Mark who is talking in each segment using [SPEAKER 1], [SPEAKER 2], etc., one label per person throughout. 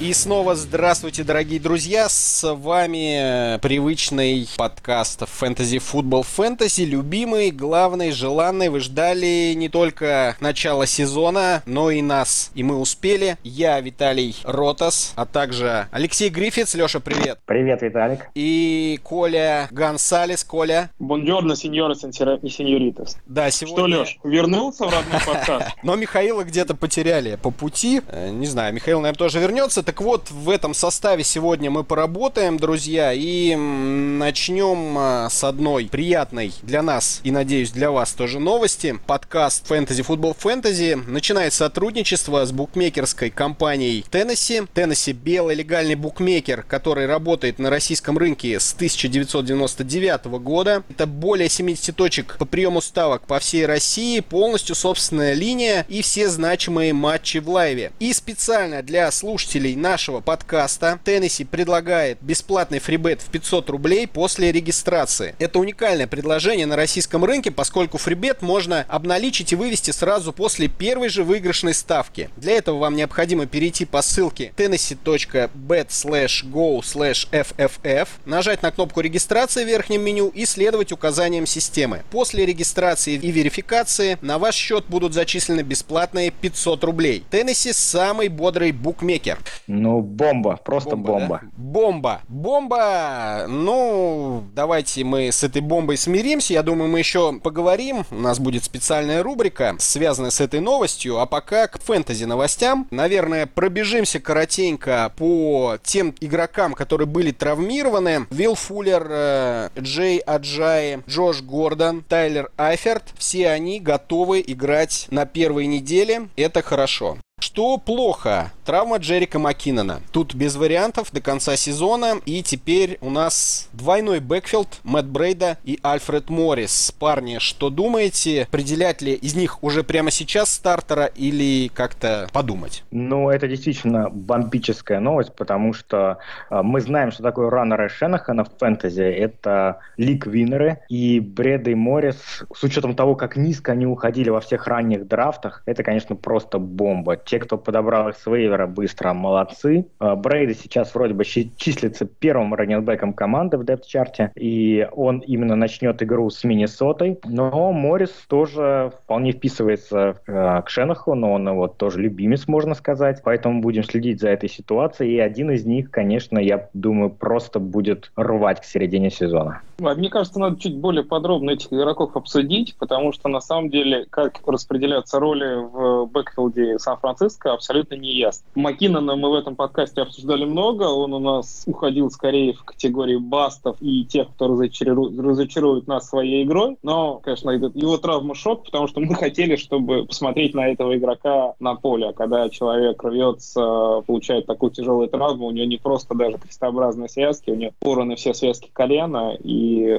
[SPEAKER 1] И снова здравствуйте, дорогие друзья! С вами привычный подкаст Fantasy Football Fantasy, любимый, главный, желанный. Вы ждали не только начала сезона, но и нас. И мы успели. Я Виталий Ротас, а также Алексей Гриффитс. Леша, привет!
[SPEAKER 2] Привет, Виталик!
[SPEAKER 1] И Коля Гонсалес. Коля.
[SPEAKER 3] Бонжорно, сеньоры и сеньоритас.
[SPEAKER 1] Да, сегодня...
[SPEAKER 3] Что, Леш, вернулся в родной подкаст?
[SPEAKER 1] Но Михаила где-то потеряли по пути. Э, не знаю, Михаил, наверное, тоже вернется. Так вот, в этом составе сегодня мы поработаем, друзья, и начнем а, с одной приятной для нас и, надеюсь, для вас тоже новости. Подкаст Fantasy Football Fantasy начинает сотрудничество с букмекерской компанией Теннесси. Теннесси белый легальный букмекер, который работает на российском рынке с 1999 года. Это более 70 точек по приему ставок по всей России, полностью собственная линия и все значимые матчи в лайве. И специально для слушателей нашего подкаста Теннесси предлагает бесплатный фрибет в 500 рублей после регистрации. Это уникальное предложение на российском рынке, поскольку фрибет можно обналичить и вывести сразу после первой же выигрышной ставки. Для этого вам необходимо перейти по ссылке tennessee.bet slash go slash fff, нажать на кнопку регистрации в верхнем меню и следовать указаниям системы. После регистрации и верификации на ваш счет будут зачислены бесплатные 500 рублей. Теннесси самый бодрый букмекер.
[SPEAKER 2] Ну, бомба, просто бомба. Бомба.
[SPEAKER 1] Да? Бомба. Бомба. Ну, давайте мы с этой бомбой смиримся. Я думаю, мы еще поговорим. У нас будет специальная рубрика, связанная с этой новостью. А пока к фэнтези новостям. Наверное, пробежимся коротенько по тем игрокам, которые были травмированы. Вилл Фуллер, э, Джей Аджай, Джош Гордон, Тайлер Айферт. Все они готовы играть на первой неделе. Это хорошо. Что плохо? Травма Джерика Маккинона. Тут без вариантов до конца сезона. И теперь у нас двойной backfield Мэтт Брида и Альфред Моррис. Парни, что думаете? Определять ли из них уже прямо сейчас стартера или как-то подумать?
[SPEAKER 2] Ну, это действительно бомбическая новость, потому что э, мы знаем, что такое раннеры Шенахана в фэнтези. Это лик-виннеры. И Бреда и Моррис, с учетом того, как низко они уходили во всех ранних драфтах, это, конечно, просто бомба те, кто подобрал их с вейвера быстро, молодцы. А, Брейди сейчас вроде бы числится первым раннинбеком команды в депт-чарте, и он именно начнет игру с Миннесотой. Но Моррис тоже вполне вписывается э, к Шенаху, но он вот тоже любимец, можно сказать. Поэтому будем следить за этой ситуацией. И один из них, конечно, я думаю, просто будет рвать к середине сезона.
[SPEAKER 3] Мне кажется, надо чуть более подробно этих игроков обсудить, потому что на самом деле, как распределяться роли в бэкфилде Сан-Франциско, Сан-Франциско абсолютно не ясно. Маккинона мы в этом подкасте обсуждали много, он у нас уходил скорее в категории бастов и тех, кто разочарует, нас своей игрой, но, конечно, его травма шок, потому что мы хотели, чтобы посмотреть на этого игрока на поле, а когда человек рвется, получает такую тяжелую травму, у него не просто даже крестообразные связки, у него порваны все связки колена, и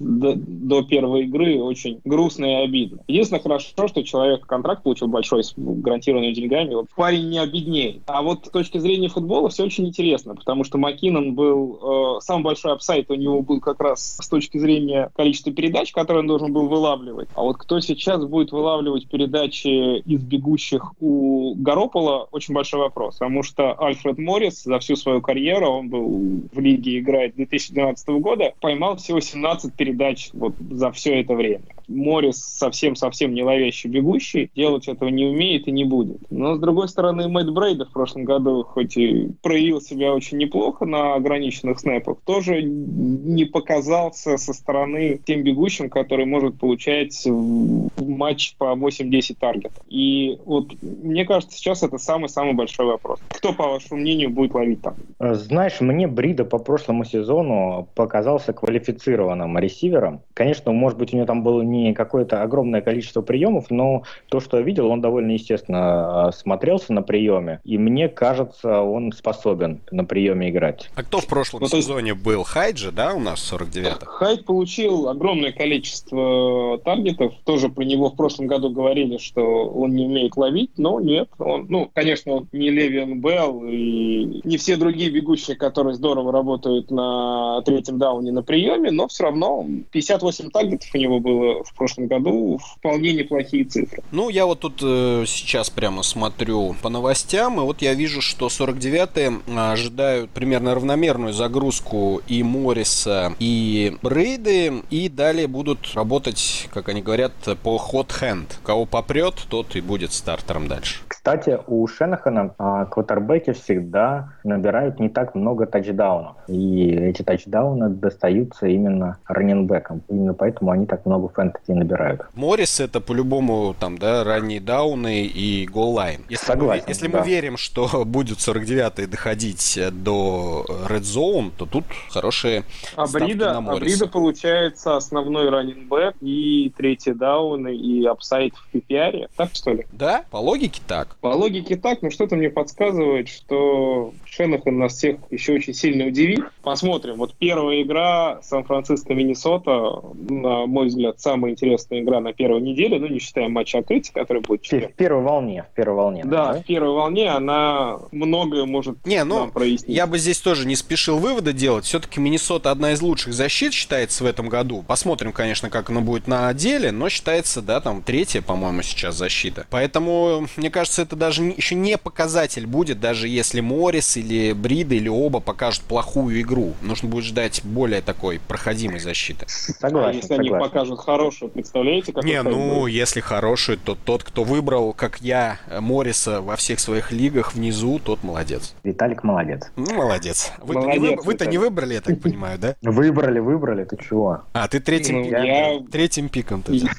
[SPEAKER 3] до, до первой игры очень грустно и обидно. Единственное хорошо, что человек контракт получил большой, с гарантированной деньгами, вот парень не обеднеет. А вот с точки зрения футбола все очень интересно, потому что Маккинон был, э, самый большой апсайт у него был как раз с точки зрения количества передач, которые он должен был вылавливать. А вот кто сейчас будет вылавливать передачи из бегущих у Гаропола, очень большой вопрос, потому что Альфред Моррис за всю свою карьеру, он был в лиге играет 2012 года, поймал всего 17 передач вот за все это время. Моррис совсем-совсем не ловящий бегущий, делать этого не умеет и не будет. Но, с другой стороны, Мэтт Брейда в прошлом году, хоть и проявил себя очень неплохо на ограниченных снэпах, тоже не показался со стороны тем бегущим, который может получать матч по 8-10 таргетов. И вот мне кажется, сейчас это самый-самый большой вопрос. Кто, по вашему мнению, будет ловить там?
[SPEAKER 2] Знаешь, мне Брида по прошлому сезону показался квалифицированным ресивером, Конечно, может быть, у него там было не какое-то огромное количество приемов, но то, что я видел, он довольно естественно смотрелся на приеме, и мне кажется, он способен на приеме играть.
[SPEAKER 1] А кто в прошлом ну, сезоне есть... был? Хайджи, да, у нас 49
[SPEAKER 3] Хайд получил огромное количество таргетов, тоже про него в прошлом году говорили, что он не умеет ловить, но нет, он, ну, конечно, он не Левиан Белл и не все другие бегущие, которые здорово работают на третьем дауне на приеме, но все равно 58 таргетов у него было в прошлом году, вполне неплохие цифры.
[SPEAKER 1] Ну, я вот тут э, сейчас прямо смотрю по новостям, и вот я вижу, что 49-е ожидают примерно равномерную загрузку и Морриса, и Брейды, и далее будут работать, как они говорят, по hot hand. Кого попрет, тот и будет стартером дальше.
[SPEAKER 2] Кстати, у Шенахана а, квотербеки всегда набирают не так много тачдаунов. И эти тачдауны достаются именно раненбекам. Именно поэтому они так много фэнтези набирают.
[SPEAKER 1] Моррис это по-любому там, да, ранние дауны и goal line. Если,
[SPEAKER 2] Согласен,
[SPEAKER 1] мы, если
[SPEAKER 2] да.
[SPEAKER 1] мы верим, что будет 49-й доходить до Red Zone, то тут хорошие
[SPEAKER 3] а Брида, на Морриса. А Брида получается основной running back и третий дауны и upside в PPR. Так что ли?
[SPEAKER 1] Да, по логике так.
[SPEAKER 3] По логике так, но что-то мне подсказывает, что Шенахан нас всех еще очень сильно удивит. Посмотрим. Вот первая игра Сан-Франциско-Миннесота, на мой взгляд, самая интересная игра на первой неделе, ну, не считая матча открытия, который будет
[SPEAKER 2] в, в первой волне. В первой волне.
[SPEAKER 3] Да, да, в первой волне она многое может
[SPEAKER 1] не, ну, нам прояснить. Я бы здесь тоже не спешил выводы делать. Все-таки Миннесота одна из лучших защит считается в этом году. Посмотрим, конечно, как оно будет на деле, но считается, да, там третья, по-моему, сейчас защита. Поэтому, мне кажется, это даже еще не показатель будет, даже если Моррис или Брида или оба покажут плохую игру. Нужно будет ждать более такой проходимой защиты.
[SPEAKER 3] Согласен. А если согласен. они покажут хорошую, представляете, как
[SPEAKER 1] Не, ну, будет? если хорошую, то тот, кто выбрал, как я, Морриса во всех своих лигах внизу, тот молодец.
[SPEAKER 2] Виталик молодец.
[SPEAKER 1] Ну, молодец. Вы-то, молодец, не, вы, вы-то не выбрали, я так понимаю, да?
[SPEAKER 2] Выбрали, выбрали, ты чего?
[SPEAKER 1] А, ты третьим, ну, я... третьим пиком.
[SPEAKER 3] Я,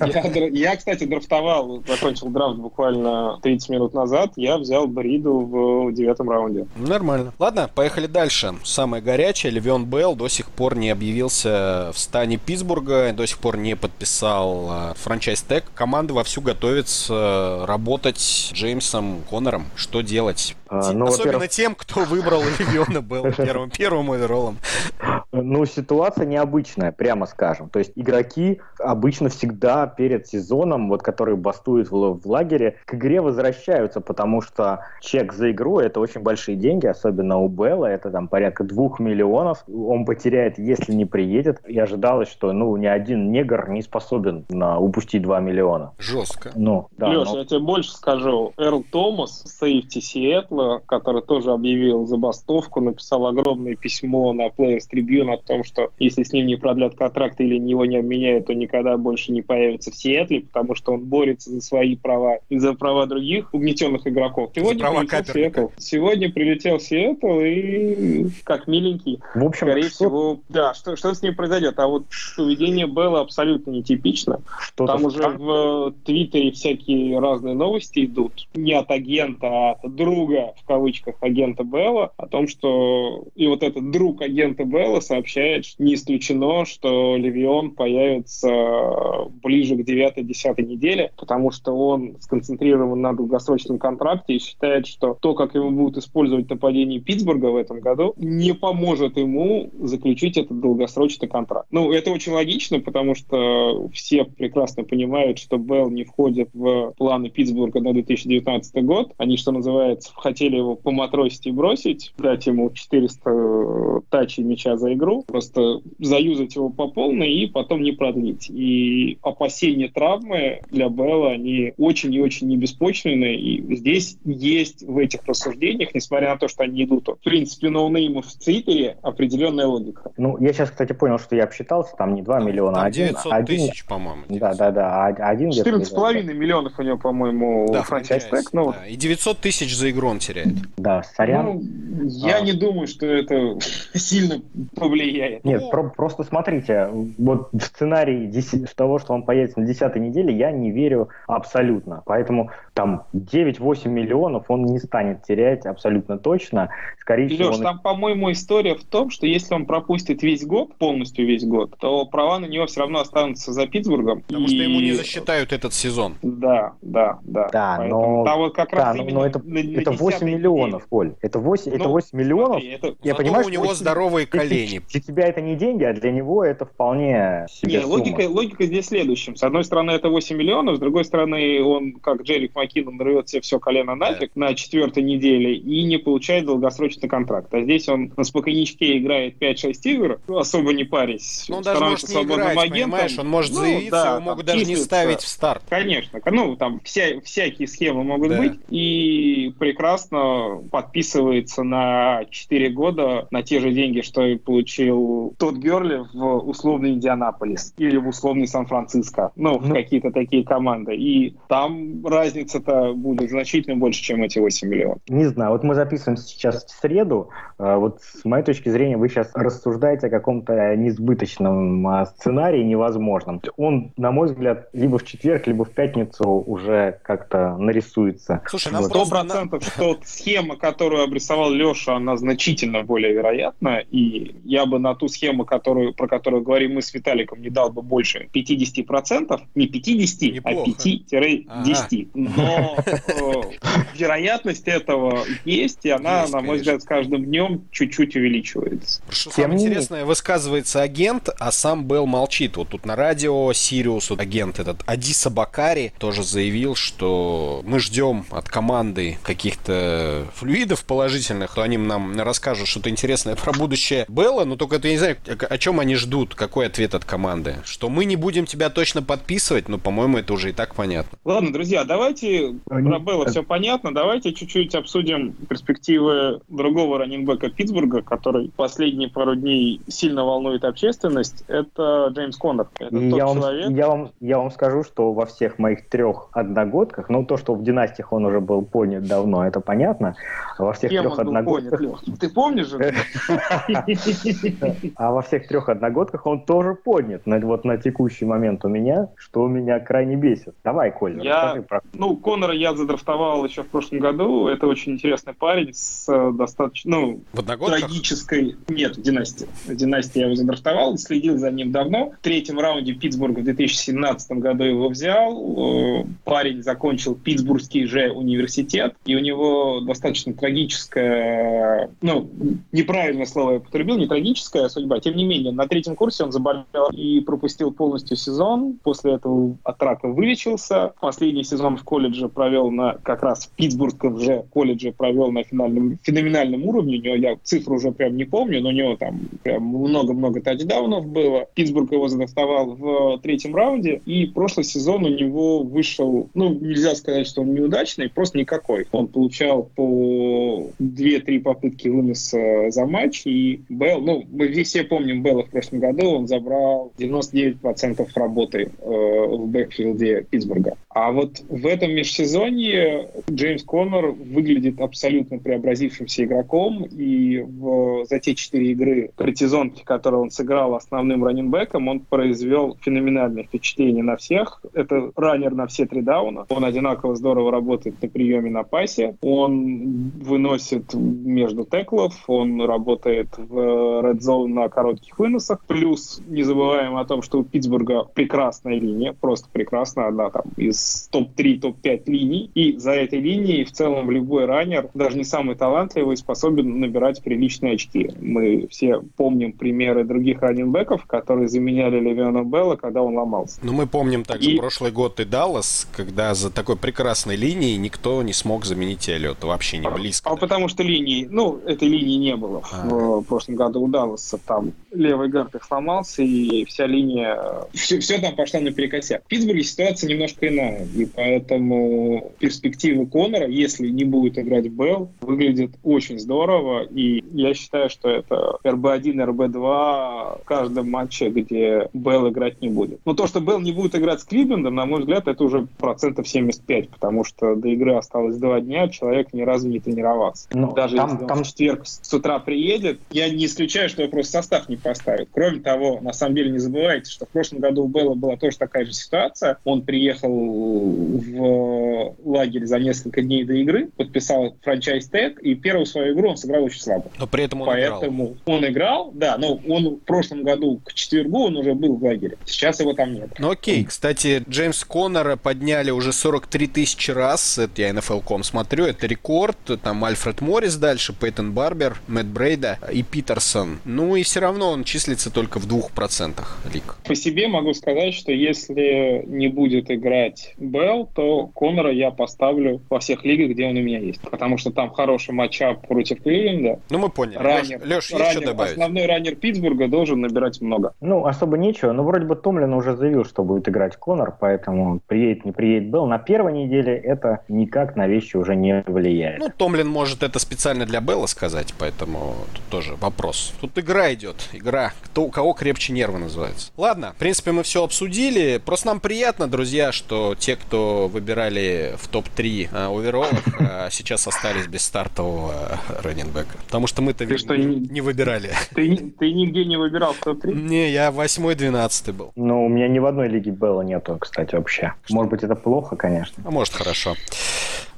[SPEAKER 3] я, кстати, драфтовал, закончил драфт буквально 30 минут назад, я взял Бриду в девятом раунде.
[SPEAKER 1] Нормально. Ладно, поехали дальше. Самое горячее, Левион Белл до сих пор не объявился в стане Питтсбурга, до сих пор не подписал а, франчайз тег. Команда вовсю готовится работать с Джеймсом Коннором. Что делать? А, ну, Особенно тем, кто выбрал Левиона Белла первым, первым оверолом.
[SPEAKER 2] Ну, ситуация необычная, прямо скажем. То есть игроки обычно всегда перед сезоном, вот которые бастуют в, в лагере, к игре возвращаются, потому что чек за игру — это очень большие деньги, особенно у Белла, это там порядка двух миллионов. Он потеряет, если не приедет. И ожидалось, что ну ни один негр не способен на упустить 2 миллиона.
[SPEAKER 1] Жестко.
[SPEAKER 3] Ну, да, Леш, но... я тебе больше скажу. Эрл Томас, safety Сиэтла, который тоже объявил забастовку, написал огромное письмо на Players Tribune о том, что если с ним не продлят контракт или его не обменяют, то никогда больше не появится в Сиэтле, потому что он борется за свои права и за права других угнетенных игроков. Сегодня права прилетел Сиэтл. Сегодня прилетел Сиэтл и как миленький.
[SPEAKER 2] В общем,
[SPEAKER 3] скорее что... всего, да, что, что с ним произойдет? А вот поведение Белла абсолютно нетипично. Что-то Там уже в Твиттере всякие разные новости идут. Не от агента, а от друга, в кавычках, агента Белла, о том, что и вот этот друг агента Белла сообщает, что не исключено, что Левион появится ближе к 9-10 неделе, потому что он сконцентрирован на долгосрочном контракте и считает, что то, как его будут использовать нападение Питтсбурга в этом году, не поможет ему заключить этот долгосрочный контракт. Ну, это очень логично, потому что все прекрасно понимают, что Белл не входит в планы Питтсбурга на 2019 год. Они, что называется, хотели его поматросить и бросить, дать ему 400 тачей мяча за игру, просто заюзать его по полной и потом не продлить. И опасения травмы для Белла, они очень и очень небеспочвенные. И здесь есть в этих рассуждениях, несмотря на то, что они идут, в принципе, ноунеймов в Твиттере, определенная логика.
[SPEAKER 2] Ну, я сейчас, кстати, понял, что я обсчитался, там не 2 миллиона, а
[SPEAKER 1] 900
[SPEAKER 2] один,
[SPEAKER 1] тысяч, по-моему.
[SPEAKER 2] Да, да, да, один
[SPEAKER 3] 14,5 миллионов у него, по-моему,
[SPEAKER 1] да, франчайз тег. Ну, да. И 900 тысяч за игру он теряет.
[SPEAKER 2] Да, сорян.
[SPEAKER 3] Ну, я а. не думаю, что это сильно повлияет.
[SPEAKER 2] Нет, ну... про- просто смотрите, вот в сценарий 10, того, что он появится на 10 неделе, я не верю абсолютно. Поэтому там 9-8 миллионов он не станет терять абсолютно точно.
[SPEAKER 3] Скорее Леш, всего, он... там, по-моему, история в том, что если он пропустит весь год, полностью весь год, то права на него все равно останутся за Питтсбургом.
[SPEAKER 1] Потому и... что ему не засчитают этот сезон.
[SPEAKER 3] Да, да, да.
[SPEAKER 2] Да, Поэтому, но, там вот как да, раз но это, на, это 8 миллионов, Коль. Это 8, ну, это 8 миллионов. Смотри, это...
[SPEAKER 1] Я понимаю, у него 8... здоровые колени.
[SPEAKER 2] Для тебя это не деньги, а для него это вполне себе
[SPEAKER 3] Не, логика, логика здесь следующим. С одной стороны, это 8 миллионов, с другой стороны, он, как Джерик Маккинон, рвет себе все колено нафиг да. на четвертой неделе и не получает долгосрочный контракт. А здесь он на спокойничке играет 5-6 игр, особо не парясь.
[SPEAKER 1] Ну, он даже может не играть, агентом. понимаешь? Он может ну, заявиться, да, его могут даже не ставить в старт.
[SPEAKER 3] Конечно. Ну, там вся, всякие схемы могут да. быть. И прекрасно подписывается на 4 года на те же деньги, что и получил тот Герли в условный Индианаполис или в условный Сан-Франциско. Ну, в ну. какие-то такие команды. И там разница-то будет значительно больше, чем эти 8 миллионов.
[SPEAKER 2] Не знаю. Вот мы записываем сейчас в среду. А вот с моей точки зрения вы сейчас рассуждаете о каком-то несбыточном а, сценарии невозможном. Он, на мой взгляд, либо в четверг, либо в пятницу уже как-то нарисуется.
[SPEAKER 3] Слушай, нам сто процентов, что схема, которую обрисовал Леша, она значительно более вероятна, и я бы на ту схему, которую, про которую говорим мы с Виталиком, не дал бы больше 50%, не 50, а Неплохо. а 5-10. Но э, вероятность этого есть, и она, на мой взгляд, с каждым днем чуть-чуть увеличивается.
[SPEAKER 1] Что самое интересное, высказывается агент, а сам Белл молчит. Вот тут на радио Сириус агент этот Адиса Бакари тоже заявил, что мы ждем от команды каких-то флюидов положительных, то они нам расскажут что-то интересное про будущее Белла, но только это я не знаю, о чем они ждут, какой ответ от команды. Что мы не будем тебя точно подписывать, но, по-моему, это уже и так понятно.
[SPEAKER 3] Ладно, друзья, давайте про Белла все понятно, давайте чуть-чуть обсудим перспективы другого раненбека Питтсбурга, который последние пару дней сильно волнует общественность. Это Джеймс Коннор. Это
[SPEAKER 2] тот я, человек... вам, я, вам, я вам скажу, что во всех моих трех одногодках, ну то, что в династиях он уже был понят давно, это понятно. А во всех Кем трех одногодках...
[SPEAKER 3] Ты помнишь же?
[SPEAKER 2] А во всех трех одногодках он тоже поднят. Вот на текущий момент у меня, что меня крайне бесит. Давай, Коль,
[SPEAKER 3] я... про... Ну, Конора я задрафтовал еще в прошлом году. Это очень интересный парень с э, достаточно, ну, трагической... Нет, в династии. В династии я его задрафтовал, следил за ним давно. В третьем раунде Питтсбург в 2017 году его взял. Э, парень закончил Питтсбургский же университет, и у него достаточно трагическая, ну, неправильное слово я употребил, не трагическая судьба. Тем не менее, на третьем курсе он заболел и пропустил полностью сезон. После этого от рака вылечился. Последний сезон в колледже провел на, как раз в Питтсбургском же колледже провел на финальном, феноменальном уровне. У него, я цифру уже прям не помню, но у него там прям много-много тачдаунов было. Питтсбург его задоставал в третьем раунде, и прошлый сезон у него вышел, ну, нельзя сказать, что он неудачный, просто никакой. Он получал по 2-3 попытки выноса за матч, и Белл, ну, мы все помним Белла в прошлом году, он забрал 99% работы э, в бэкфилде Питтсбурга. А вот в этом межсезонье Джеймс Коннор выглядит абсолютно преобразившимся игроком, и в, за те четыре игры предсезонки, которые он сыграл основным раненбеком, он произвел феноменальное впечатление на всех. Это раннер на все три дауна. Он одинаково здорово работает на приеме на пасе. Он выносит между теклов, он работает в red zone на коротких выносах. Плюс не забываем о том, что у Питтсбурга прекрасная линия, просто прекрасная, одна там из топ-3, топ-5 линий. И за этой линией в целом любой раннер, даже не самый талантливый, способен набирать приличные очки. Мы все помним примеры других раннинбеков, которые заменяли Левиона Белла, когда он ломался.
[SPEAKER 1] Ну, мы помним также и... прошлый год и Даллас, когда за такой прекрасной линией никто не смог заменить Эллиота, вообще не близко.
[SPEAKER 3] А, а потому что линии, ну, этой линии не было а. в, прошлом году у Далласа. Там левый гард их сломался, и вся линия, все, все там пошло наперекосяк. В Питтсбурге ситуация немножко иная, и поэтому перспективы Конора, если не будет играть Белл, выглядит очень здорово, Э, и я считаю, что это РБ-1, РБ-2 в каждом матче, где Белл играть не будет. Но то, что Белл не будет играть с Кливлендом, на мой взгляд, это уже процентов 75, потому что до игры осталось два дня, человек ни разу не тренировался. Ну, Даже там, если он там... в четверг с утра приедет, я не исключаю, что его просто состав не поставит. Кроме того, на самом деле не забывайте, что в прошлом году у Белла была тоже такая же ситуация. Он приехал в лагерь за несколько дней до игры, подписал франчайз-тег, и первую свою игру он сыграл очень слабо.
[SPEAKER 1] Но при этом он
[SPEAKER 3] Поэтому
[SPEAKER 1] играл.
[SPEAKER 3] он играл, да, но он в прошлом году к четвергу он уже был в лагере. Сейчас его там нет.
[SPEAKER 1] Ну окей, кстати, Джеймс Коннора подняли уже 43 тысячи раз, это я NFL.com смотрю, это рекорд, там Альфред Моррис дальше, Пейтон Барбер, Мэтт Брейда и Питерсон. Ну и все равно он числится только в двух процентах лиг.
[SPEAKER 3] По себе могу сказать, что если не будет играть Белл, то Коннора я поставлю во всех лигах, где он у меня есть. Потому что там хороший матчап против Кливленда.
[SPEAKER 1] Ну, мы поняли.
[SPEAKER 3] Раннер, Леш, Леш раннер, есть что добавить? Основной раннер Питтсбурга должен набирать много.
[SPEAKER 2] Ну, особо нечего. Но вроде бы Томлин уже заявил, что будет играть Коннор, поэтому приедет, не приедет Белл. На первой неделе это никак на вещи уже не влияет.
[SPEAKER 1] Ну, Томлин может это специально для Белла сказать, поэтому тут тоже вопрос. Тут игра идет. Игра. Кто, у кого крепче нервы называется. Ладно, в принципе, мы все обсудили. Просто нам приятно, друзья, что те, кто выбирали в топ-3 э, овероллов, э, сейчас остались без стартового э, раненбека. Потому что мы-то
[SPEAKER 3] ты что, не,
[SPEAKER 1] не выбирали.
[SPEAKER 3] Ты, ты нигде не выбирал в топ-3?
[SPEAKER 1] Не, я 8-12 был.
[SPEAKER 2] Ну, у меня ни в одной лиге Белла нету, кстати, вообще. Что? Может быть, это плохо, конечно.
[SPEAKER 1] А может, хорошо.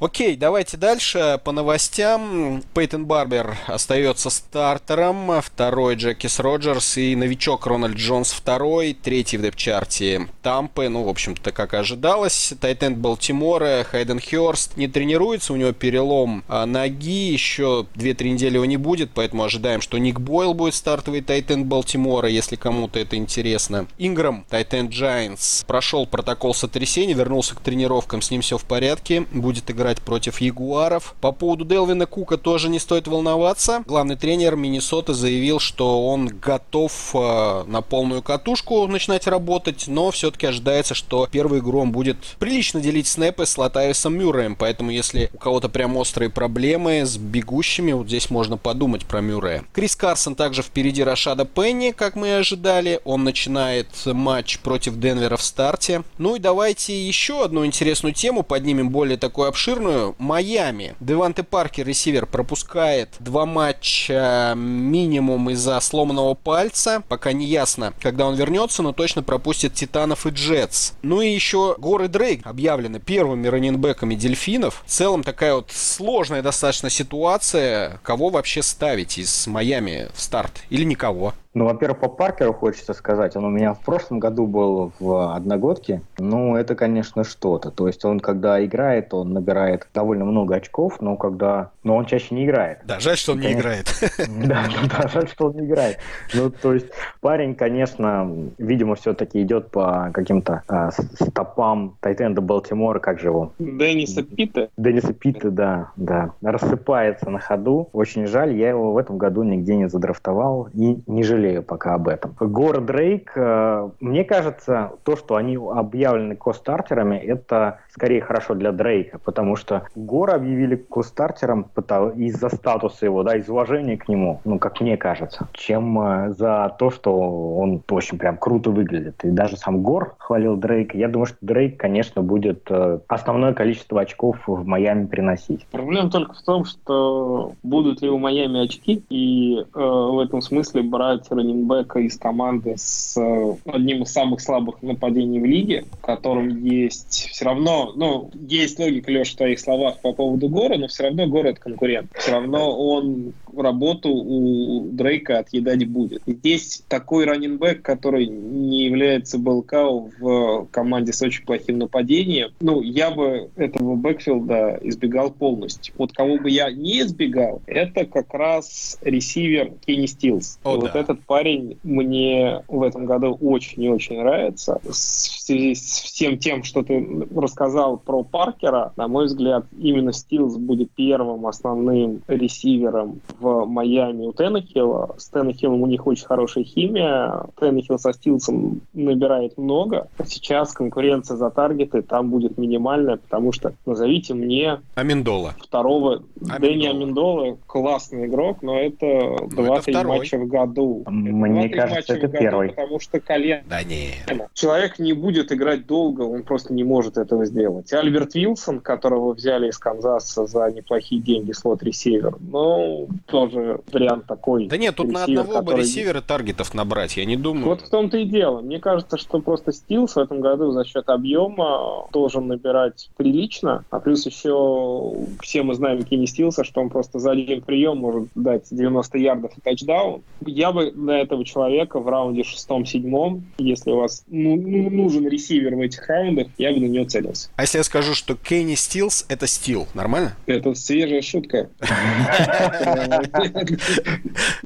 [SPEAKER 1] Окей, давайте дальше по новостям. Пейтон Барбер остается стартером, второй Джекис Роджерс и новичок Рональд Джонс второй, третий в депчарте Тампы, ну, в общем-то, как ожидалось. Тайтенд Балтимора, Хайден Хёрст не тренируется, у него перелом а, ноги, еще 2-3 недели его не будет, поэтому ожидаем, что Ник Бойл будет стартовый Тайтенд Балтимора, если кому-то это интересно. Инграм, Тайтенд Giants, прошел протокол сотрясения, вернулся к тренировкам, с ним все в порядке, будет играть против Ягуаров. По поводу Делвина Кука тоже не стоит волноваться. Главный тренер Миннесоты заявил, что он готов э, на полную катушку начинать работать, но все-таки ожидается, что первую игру он будет прилично делить снэпы с Латависом Мюрреем, поэтому если у кого-то прям острые проблемы с бегущими, вот здесь можно подумать про Мюррея. Крис Карсон также впереди Рашада Пенни, как мы и ожидали. Он начинает матч против Денвера в старте. Ну и давайте еще одну интересную тему поднимем, более такую обширную Майами. Деванте Паркер, ресивер, пропускает два матча минимум из-за сломанного пальца. Пока не ясно, когда он вернется, но точно пропустит Титанов и Джетс. Ну и еще Гор и Дрейк объявлены первыми раненбеками Дельфинов. В целом такая вот сложная достаточно ситуация. Кого вообще ставить из Майами в старт? Или никого?
[SPEAKER 2] Ну, во-первых, по Паркеру хочется сказать. Он у меня в прошлом году был в одногодке. Ну, это, конечно, что-то. То есть он, когда играет, он набирает довольно много очков, но когда... Но он чаще не играет.
[SPEAKER 1] Да, жаль, что он не играет.
[SPEAKER 2] Да, да, жаль, что он не играет. Ну, то есть парень, конечно, видимо, все-таки идет по каким-то а, стопам Тайтенда Балтимора, как же его?
[SPEAKER 3] Денниса Питта.
[SPEAKER 2] Денниса Питта, да, да. Рассыпается на ходу. Очень жаль, я его в этом году нигде не задрафтовал и не жалею жалею пока об этом. Гор Дрейк, э, мне кажется, то, что они объявлены ко-стартерами, это скорее хорошо для Дрейка, потому что Гора объявили ко-стартером из-за статуса его, да, из уважения к нему, ну, как мне кажется, чем э, за то, что он очень прям круто выглядит. И даже сам Гор хвалил Дрейка. Я думаю, что Дрейк, конечно, будет э, основное количество очков в Майами приносить.
[SPEAKER 3] Проблема только в том, что будут ли у Майами очки, и э, в этом смысле брать раненбека из команды с э, одним из самых слабых нападений в лиге, в котором есть все равно, ну, есть логика, Леша, в твоих словах по поводу Гора, но все равно Гор это конкурент. Все равно он работу у Дрейка отъедать будет. Здесь такой раненбэк, который не является Белкау в команде с очень плохим нападением, ну, я бы этого бэкфилда избегал полностью. Вот кого бы я не избегал, это как раз ресивер Кенни Стилс. О, вот да. этот парень мне в этом году очень и очень нравится. В связи с всем тем, что ты рассказал про Паркера, на мой взгляд, именно Стилс будет первым основным ресивером в Майами у Теннехилла. С Теннехиллом у них очень хорошая химия. Теннехилл со Стилсом набирает много. Сейчас конкуренция за таргеты там будет минимальная, потому что назовите мне
[SPEAKER 1] Аминдола.
[SPEAKER 3] второго
[SPEAKER 1] Аминдола.
[SPEAKER 3] Дэнни Аминдола. Классный игрок, но это
[SPEAKER 1] Ну, это
[SPEAKER 3] 2-3
[SPEAKER 1] второй.
[SPEAKER 3] матча в году.
[SPEAKER 2] Мне
[SPEAKER 3] Это 2-3
[SPEAKER 2] кажется, это
[SPEAKER 3] в году,
[SPEAKER 2] первый.
[SPEAKER 3] Потому что колено
[SPEAKER 1] Да не.
[SPEAKER 3] Человек не будет играть долго, он просто не может этого сделать. Альберт Вилсон, которого взяли из Канзаса за неплохие деньги, слот-ресивер, ну, тоже вариант такой.
[SPEAKER 1] Да нет, тут на одного бы
[SPEAKER 3] который-
[SPEAKER 1] ресивера таргетов набрать, я не думаю.
[SPEAKER 3] Вот в том-то и дело. Мне кажется, что просто Стилс в этом году за счет объема должен набирать прилично. А плюс еще все мы знаем Кенни Стилса, что он просто за один прием может дать 90 ярдов и тачдаун. Я бы на этого человека в раунде шестом-седьмом, если у вас ну, ну, нужен ресивер в этих раундах, я бы на него целился.
[SPEAKER 1] А если я скажу, что Кенни Стилс это стил, нормально?
[SPEAKER 3] Это свежая шутка.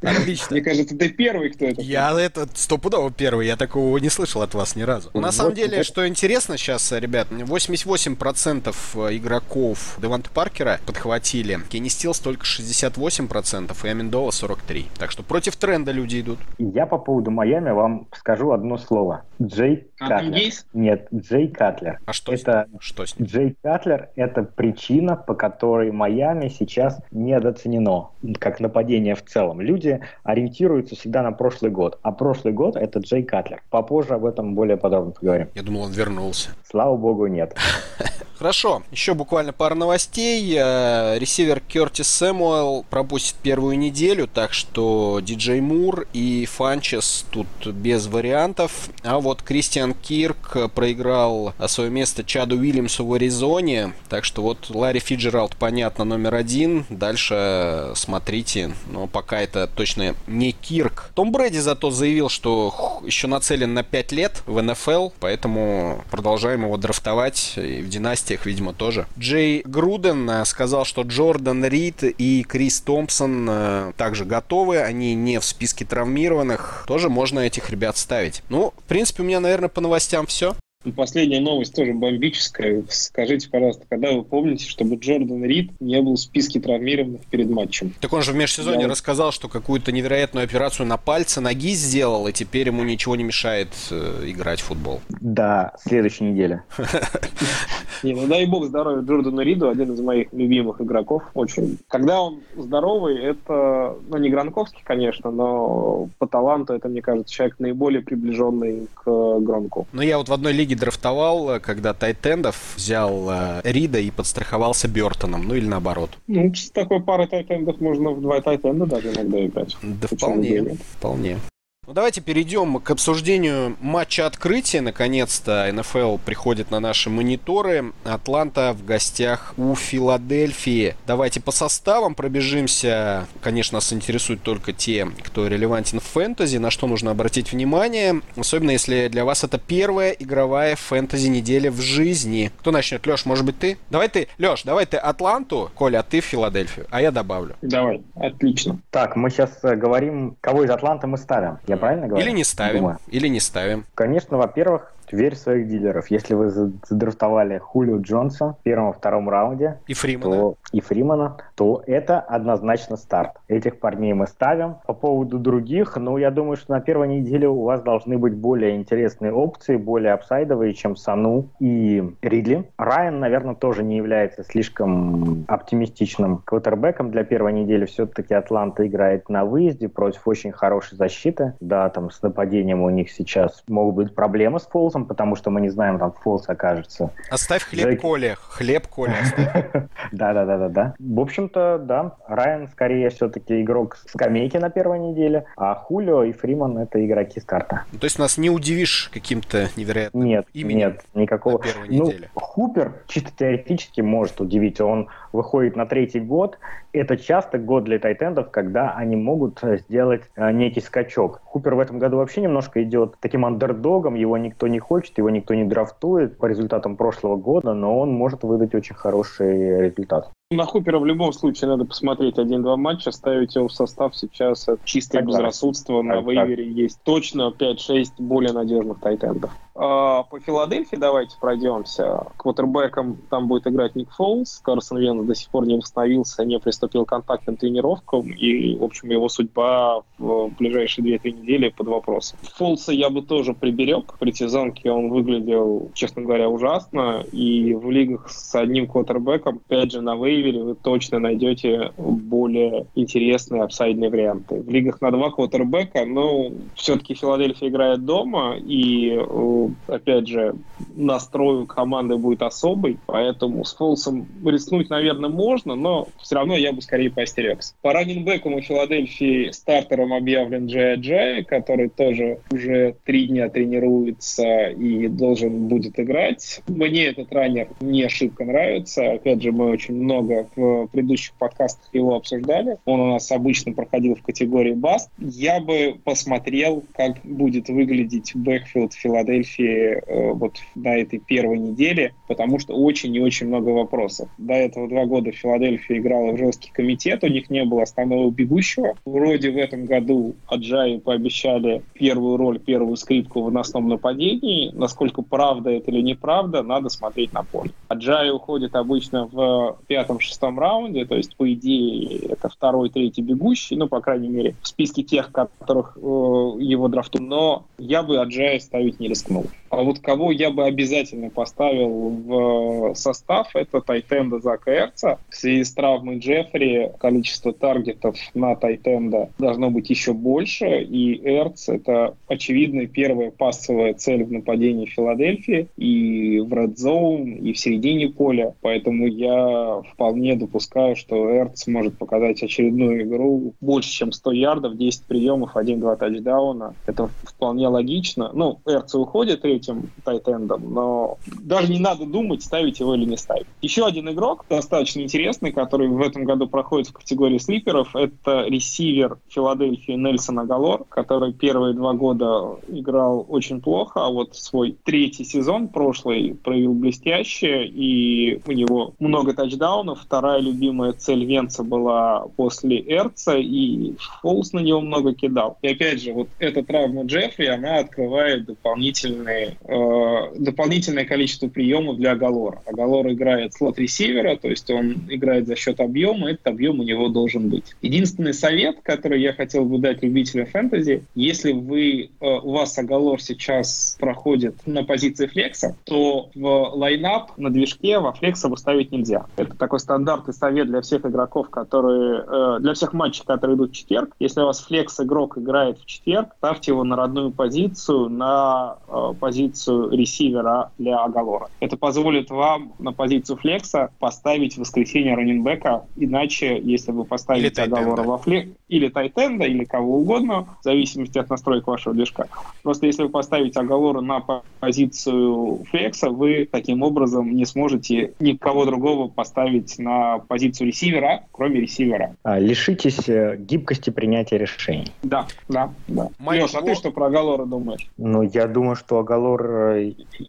[SPEAKER 1] Отлично.
[SPEAKER 3] Мне кажется, ты первый, кто это
[SPEAKER 1] Я это стопудово первый, я такого не слышал от вас ни разу. На самом деле, что интересно сейчас, ребят, 88% игроков Деванта Паркера подхватили, Кенни Стилс только 68% и Аминдола 43%. Так что против тренда люди идут.
[SPEAKER 2] Я по поводу Майами вам скажу одно слово. Джей
[SPEAKER 3] Адам
[SPEAKER 2] Катлер. Нет, Джей Катлер.
[SPEAKER 1] А что с
[SPEAKER 2] Это
[SPEAKER 1] ним? Что с ним?
[SPEAKER 2] Джей Катлер – это причина, по которой Майами сейчас недооценено, как нападение в целом. Люди ориентируются всегда на прошлый год, а прошлый год – это Джей Катлер. Попозже об этом более подробно поговорим.
[SPEAKER 1] Я думал, он вернулся.
[SPEAKER 2] Слава богу, нет.
[SPEAKER 1] Хорошо, еще буквально пара новостей. Э, Ресивер Кертис Сэмуэл пропустит первую неделю, так что Диджей Мур и Фанчес тут без вариантов. А вот Кристиан Кирк проиграл свое место Чаду Уильямсу в Аризоне, так что вот Ларри Фиджералд, понятно, номер один. Дальше смотрите, но пока это точно не Кирк. Том Брэди зато заявил, что еще нацелен на 5 лет в НФЛ, поэтому продолжаем его драфтовать и в династиях, видимо, тоже. Джей Груден э, сказал, что Джордан Рид и Крис Томпсон э, также готовы, они не в списке травмированных, тоже можно этих ребят ставить. Ну, в принципе, у меня, наверное, по новостям все.
[SPEAKER 3] И Последняя новость тоже бомбическая. Скажите, пожалуйста, когда вы помните, чтобы Джордан Рид не был в списке травмированных перед матчем?
[SPEAKER 1] Так он же в межсезонье
[SPEAKER 3] Я-
[SPEAKER 1] рассказал, что какую-то невероятную операцию на пальце ноги сделал, и теперь ему ничего не мешает э, играть в футбол.
[SPEAKER 2] До следующей недели.
[SPEAKER 3] Не, ну дай бог здоровья Джордану Риду, один из моих любимых игроков. Очень. Когда он здоровый, это, ну, не Гранковский, конечно, но по таланту это, мне кажется, человек наиболее приближенный к Гронку.
[SPEAKER 1] Но я вот в одной лиге драфтовал, э, когда тайтендов взял э, Рида и подстраховался Бертоном, ну или наоборот.
[SPEAKER 3] Ну, с такой парой тайтендов можно в два тайтенда даже иногда играть.
[SPEAKER 1] Да
[SPEAKER 3] Почему
[SPEAKER 1] вполне, вполне. Ну, давайте перейдем к обсуждению матча открытия. Наконец-то НФЛ приходит на наши мониторы. Атланта в гостях у Филадельфии. Давайте по составам пробежимся. Конечно, нас интересуют только те, кто релевантен в фэнтези, на что нужно обратить внимание. Особенно, если для вас это первая игровая фэнтези неделя в жизни. Кто начнет? Леш, может быть, ты? Давай ты, Леш, давай ты Атланту, Коля, а ты Филадельфию, а я добавлю.
[SPEAKER 3] Давай, отлично.
[SPEAKER 2] Так, мы сейчас говорим, кого из Атланты мы ставим. Я правильно говорю?
[SPEAKER 1] Или не ставим,
[SPEAKER 2] Думаю.
[SPEAKER 1] или не ставим.
[SPEAKER 2] Конечно, во-первых, верь в своих дилеров. Если вы за- задрафтовали Хулио Джонса в первом-втором раунде,
[SPEAKER 1] И Фримана.
[SPEAKER 2] то и Фримана, то это однозначно старт. Этих парней мы ставим. По поводу других, ну, я думаю, что на первой неделе у вас должны быть более интересные опции, более апсайдовые, чем Сану и Ридли. Райан, наверное, тоже не является слишком оптимистичным квотербеком для первой недели. Все-таки Атланта играет на выезде против очень хорошей защиты. Да, там с нападением у них сейчас могут быть проблемы с Фолсом, потому что мы не знаем, там Фолс окажется
[SPEAKER 1] Оставь хлеб
[SPEAKER 2] Джек-
[SPEAKER 1] Коле. Хлеб Коле оставь.
[SPEAKER 2] да, да, да, да, да. В общем-то, да, Райан скорее все-таки игрок скамейки на первой неделе, а Хулио и Фриман это игроки старта.
[SPEAKER 1] Ну, То есть нас не удивишь каким-то невероятным
[SPEAKER 2] Нет,
[SPEAKER 1] именем
[SPEAKER 2] нет, никакого.
[SPEAKER 1] на первой
[SPEAKER 2] Ну. Хупер чисто теоретически может удивить. Он выходит на третий год. Это часто год для тайтендов, когда они могут э, сделать э, некий скачок. Хупер в этом году вообще немножко идет таким андердогом. Его никто не хочет, его никто не драфтует по результатам прошлого года, но он может выдать очень хороший результат.
[SPEAKER 3] На Хупера в любом случае надо посмотреть один-два матча, ставить его в состав сейчас чистое
[SPEAKER 2] Согласен.
[SPEAKER 3] безрассудство. На
[SPEAKER 2] Так, так.
[SPEAKER 3] вейвере есть точно 5-6 более надежных тайтендов. А, по Филадельфии давайте пройдемся. Квотербеком там будет играть Ник Фолс. Карсон Венс до сих пор не восстановился, не приступил к контактным тренировкам. И, в общем, его судьба в ближайшие 2-3 недели под вопросом. Фолса я бы тоже приберег. При сезонке он выглядел, честно говоря, ужасно. И в лигах с одним квотербеком, опять же, на вейвере вы точно найдете более интересные апсайдные варианты. В лигах на два квотербека, ну, все-таки Филадельфия играет дома, и, э, опять же, настрой команды будет особый, поэтому с Фоулсом рискнуть, наверное, можно, но все равно я бы скорее поостерегся. По running back ам у Филадельфии стартером объявлен Джей Аджаи, который тоже уже три дня тренируется и должен будет играть. Мне этот раннер не шибко нравится. Опять же, мы очень много в предыдущих подкастах его обсуждали. Он у нас обычно проходил в категории bust. Я бы посмотрел, как будет выглядеть backfield Филадельфии э, вот на этой первой неделе, потому что очень и очень много вопросов. До этого два года Филадельфия играла в жесткий комитет, у них не было основного бегущего. Вроде в этом году Аджаю пообещали первую роль, первую скрипку в выносном нападении. Насколько правда это или неправда, надо смотреть на поле. Аджай уходит обычно в пятом-шестом раунде, то есть, по идее, это второй, третий бегущий, ну, по крайней мере, в списке тех, которых э, его драфту. Но я бы Аджая ставить не рискнул. А вот кого я бы обязательно поставил в состав, это Тайтенда Зака Эрца. В связи с травмой Джеффри количество таргетов на Тайтенда должно быть еще больше, и Эрц — это очевидная первая пассовая цель в нападении Филадельфии и в Red Zone, и в середине поля, поэтому я вполне допускаю, что Эрц может показать очередную игру больше, чем 100 ярдов, 10 приемов, 1-2 тачдауна. Это вполне логично. Ну, Эрц уходит, третьим тайтендом, но даже не надо думать, ставить его или не ставить. Еще один игрок, достаточно интересный, который в этом году проходит в категории слиперов, это ресивер Филадельфии Нельсон Агалор, который первые два года играл очень плохо, а вот свой третий сезон прошлый проявил блестяще, и у него много тачдаунов. Вторая любимая цель Венца была после Эрца, и Фолс на него много кидал. И опять же, вот эта травма Джеффри, она открывает дополнительные э, дополнительное количество приемов для Агалора. Агалор играет слот-ресивера, то есть он играет за счет объема, этот объем у него должен быть. Единственный совет, который я хотел бы дать любителям фэнтези, если вы, э, у вас Агалор сейчас проходит на позиции флекса, то в лайнап на движке во флекса вы ставить нельзя. Это такой стандартный совет для всех игроков, которые, э, для всех матчей, которые идут в четверг. Если у вас флекс игрок играет в четверг, ставьте его на родную позицию, на э, позицию ресивера для Агалора. Это позволит вам на позицию флекса поставить в воскресенье раненбека, иначе, если вы поставите Агалора во флекс, или тайтенда, или кого угодно, в зависимости от настроек вашего движка. Просто если вы поставите Агалора на позицию флекса, вы таким образом не сможете никого другого поставить на позицию ресивера, кроме ресивера.
[SPEAKER 2] А, лишитесь э, гибкости принятия решений.
[SPEAKER 3] Да, да, да. Леш, а ты что про Агалора думаешь?
[SPEAKER 2] Ну, я думаю, что Агалор Галор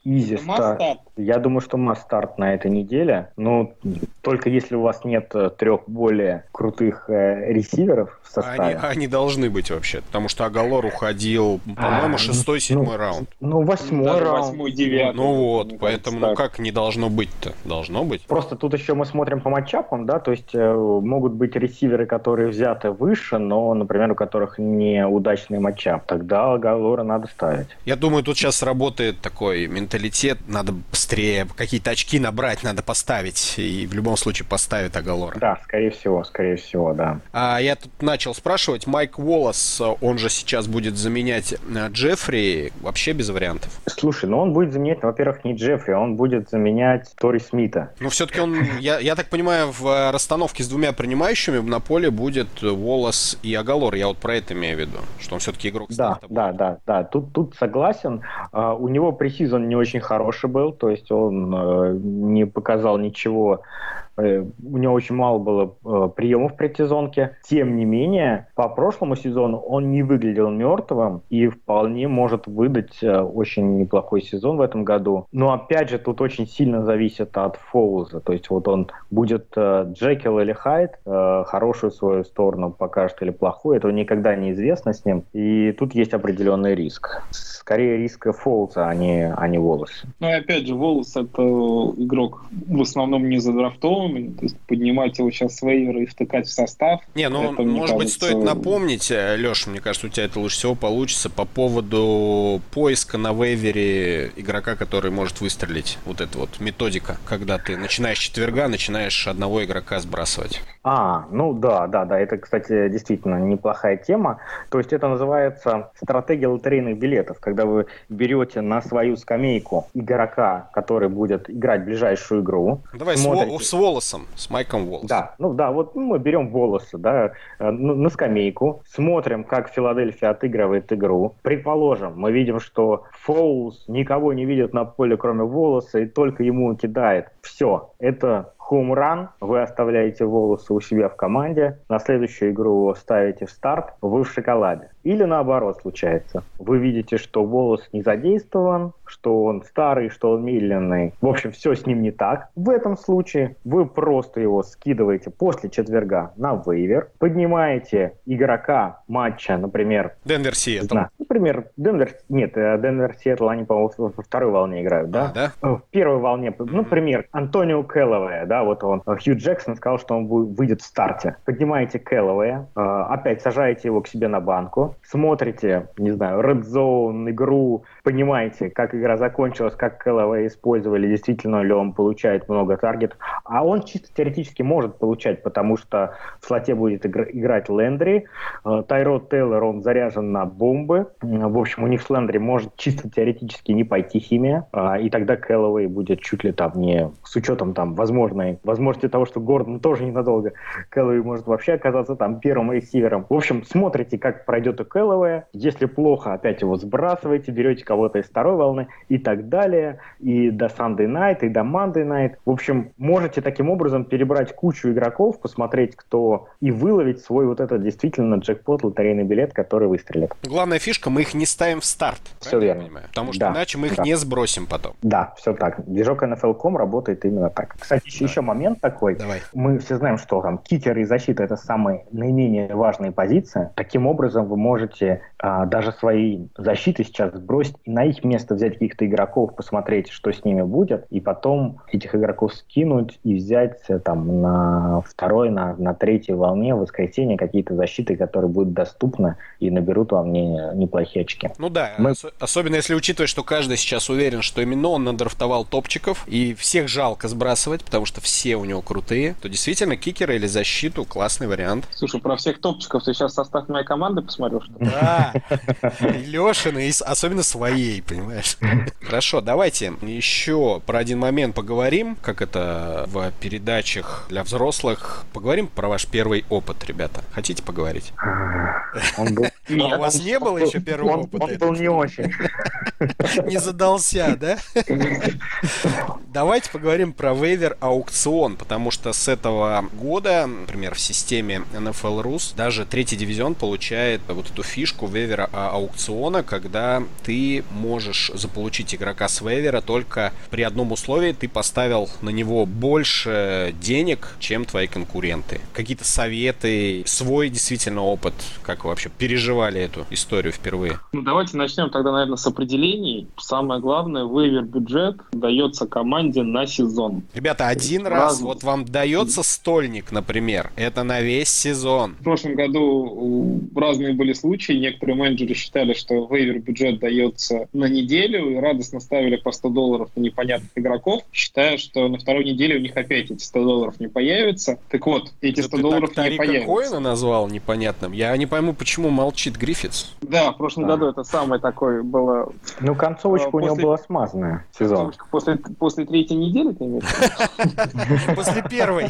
[SPEAKER 2] Изи старт. Я думаю, что масс-старт на этой неделе. Но только если у вас нет э, трех более крутых э, ресиверов в составе.
[SPEAKER 1] Они, они должны быть вообще, потому что Агалор уходил, по-моему, а, шестой, седьмой ну, раунд.
[SPEAKER 2] Ну, восьмой Даже раунд.
[SPEAKER 3] Восьмой, девятый.
[SPEAKER 1] Ну вот, поэтому, ну как не должно быть-то? Должно быть.
[SPEAKER 2] Просто тут еще мы смотрим по матчапам, да, то есть э, могут быть ресиверы, которые взяты выше, но, например, у которых неудачный матчап. Тогда Агалора надо ставить.
[SPEAKER 1] Я думаю, тут сейчас работает такой менталитет, надо быстрее какие-то очки набрать, надо поставить, и в любом случае поставит Агалора.
[SPEAKER 2] Да, скорее всего, скорее всего, да.
[SPEAKER 1] А я тут начал спрашивать, Майк Уоллес, он же сейчас будет заменять э, Джеффри, вообще без вариантов?
[SPEAKER 2] Слушай, ну он будет заменять, во-первых, не Джеффри, он будет заменять Тори Смита.
[SPEAKER 1] Ну, все-таки он, я, я так понимаю, в расстановке с двумя принимающими на поле будет Уоллес и Агалор, я вот про это имею в виду, что он все-таки игрок
[SPEAKER 2] Да, да, да, да, тут, тут согласен. Uh, у него пресизон не очень хороший был, то есть он э, не показал ничего э, у него очень мало было э, приемов в предсезонке. Тем не менее, по прошлому сезону он не выглядел мертвым и вполне может выдать э, очень неплохой сезон в этом году. Но опять же, тут очень сильно зависит от Фоуза. То есть вот он будет Джекил или Хайд, хорошую свою сторону покажет или плохую, этого никогда не известно с ним. И тут есть определенный риск. Скорее риск Фоуза, а не, а не Волос.
[SPEAKER 3] Ну и опять же, Волос это игрок в основном не задрафтованный, то есть поднимать его сейчас с вейвера и втыкать в состав.
[SPEAKER 1] Не, ну, это, может кажется... быть, стоит напомнить, э, Леш, мне кажется, у тебя это лучше всего получится по поводу поиска на вейвере игрока, который может выстрелить. Вот эта вот методика, когда ты начинаешь четверга, начинаешь одного игрока сбрасывать.
[SPEAKER 2] А, ну да, да, да, это, кстати, действительно неплохая тема. То есть это называется стратегия лотерейных билетов, когда вы берете на свою скамейку игрока, который будет играть ближайшую игру.
[SPEAKER 1] Давай смотрите... с, с Волосом, с Майком Волосом.
[SPEAKER 2] Да, ну да, вот мы берем Волоса, да, э, на скамейку, смотрим, как Филадельфия отыгрывает игру. Предположим, мы видим, что Фоулс никого не видит на поле, кроме Уоллеса, и только ему кидает. Все, это home run, вы оставляете Уоллеса у себя в команде, на следующую игру ставите в старт, вы в шоколаде. Или наоборот случается. Вы видите, что Уоллес не задействован, что он старый, что он медленный. В общем, все с ним не так. В этом случае вы просто его скидываете после четверга на waiver, поднимаете игрока из матча, например...
[SPEAKER 1] Денвер Сиэтл.
[SPEAKER 2] Например, Денвер... Нет, э, Денвер Сиэтл, они, по-моему, во второй волне играют, да?
[SPEAKER 1] А, да?
[SPEAKER 2] В первой волне, например, Антонио Кэллоуэ, да, вот он, Хью Джексон сказал, что он выйдет в старте. Поднимаете Кэллоуэ, э, опять сажаете его к себе на банку, смотрите, не знаю, Red Zone, игру, понимаете, как игра закончилась, как Кэллоуэй использовали, действительно ли он получает много таргетов. А он чисто теоретически может получать, потому что в слоте будет играть Лендри, э, Тайрод Тейлор, он заряжен на бомбы. В общем, у них с Лендри может чисто теоретически не пойти химия, а, и тогда Кэллоуэй будет чуть ли там не с учетом там возможной возможности того, что Гордон тоже ненадолго, Кэллоуэй может вообще оказаться там первым ресивером. В общем, смотрите, как пройдет Кэллоуэя. Если плохо, опять его сбрасываете, берете кого-то из второй волны и так далее. И до Sunday Night, и до Monday Night. В общем, можете таким образом перебрать кучу игроков, посмотреть, кто и выловить свой вот этот действительно джекпот, лотерейный билет, который выстрелит.
[SPEAKER 1] Главная фишка, мы их не ставим в старт.
[SPEAKER 2] Все верно.
[SPEAKER 1] Потому что да, иначе мы их да. не сбросим потом.
[SPEAKER 2] Да, все так. Движок NFL.com работает именно так. Кстати, еще, еще момент такой.
[SPEAKER 1] Давай.
[SPEAKER 2] Мы все знаем, что там кикеры и защита это самые наименее важные позиции. Таким образом, вы можете можете а, даже свои защиты сейчас сбросить и на их место взять каких-то игроков, посмотреть, что с ними будет, и потом этих игроков скинуть и взять э, там на второй, на, на третьей волне в воскресенье какие-то защиты, которые будут доступны и наберут вам не, неплохие очки.
[SPEAKER 1] Ну да, Мы... ос- особенно если учитывать, что каждый сейчас уверен, что именно он надрафтовал топчиков, и всех жалко сбрасывать, потому что все у него крутые, то действительно кикеры или защиту классный вариант.
[SPEAKER 3] Слушай, про всех топчиков ты сейчас состав моей команды посмотрел, что
[SPEAKER 1] Да, Лешины, особенно своей, понимаешь? Хорошо, давайте еще про один момент поговорим, как это в передачах для взрослых. Поговорим про ваш первый опыт, ребята. Хотите поговорить?
[SPEAKER 2] Он был...
[SPEAKER 1] А у вас не было еще первого опыта?
[SPEAKER 2] Он был не очень.
[SPEAKER 1] Не задался, да? Давайте поговорим про вейвер аукцион, потому что с этого года, например, в системе NFL Rus даже третий дивизион получает вот эту фишку вейвера аукциона, когда ты можешь заполучить игрока с вейвера только при одном условии ты поставил на него больше денег, чем твои конкуренты. Какие-то советы, свой действительно опыт, как вы вообще переживали эту историю впервые?
[SPEAKER 3] Ну, давайте начнем тогда, наверное, с определений. Самое главное, вейвер бюджет дается команде на сезон.
[SPEAKER 1] Ребята, один раз раз вот вам дается стольник, например, это на весь сезон.
[SPEAKER 3] В прошлом году разные были случаи. Некоторые менеджеры считали, что вейвер бюджет дается на неделю и радостно ставили по 100 долларов на непонятных игроков, считая, что на второй неделе у них опять эти 100 долларов не появятся. Так вот, эти 100 долларов
[SPEAKER 1] так
[SPEAKER 3] не появятся.
[SPEAKER 1] Коина назвал непонятным. Я не пойму, почему молчит Гриффитс.
[SPEAKER 3] Да, в прошлом году это самое такое было.
[SPEAKER 2] Ну, концовочка после... у него была смазанная. Сезон.
[SPEAKER 3] После, после третьей недели, ты имеешь
[SPEAKER 1] После первой.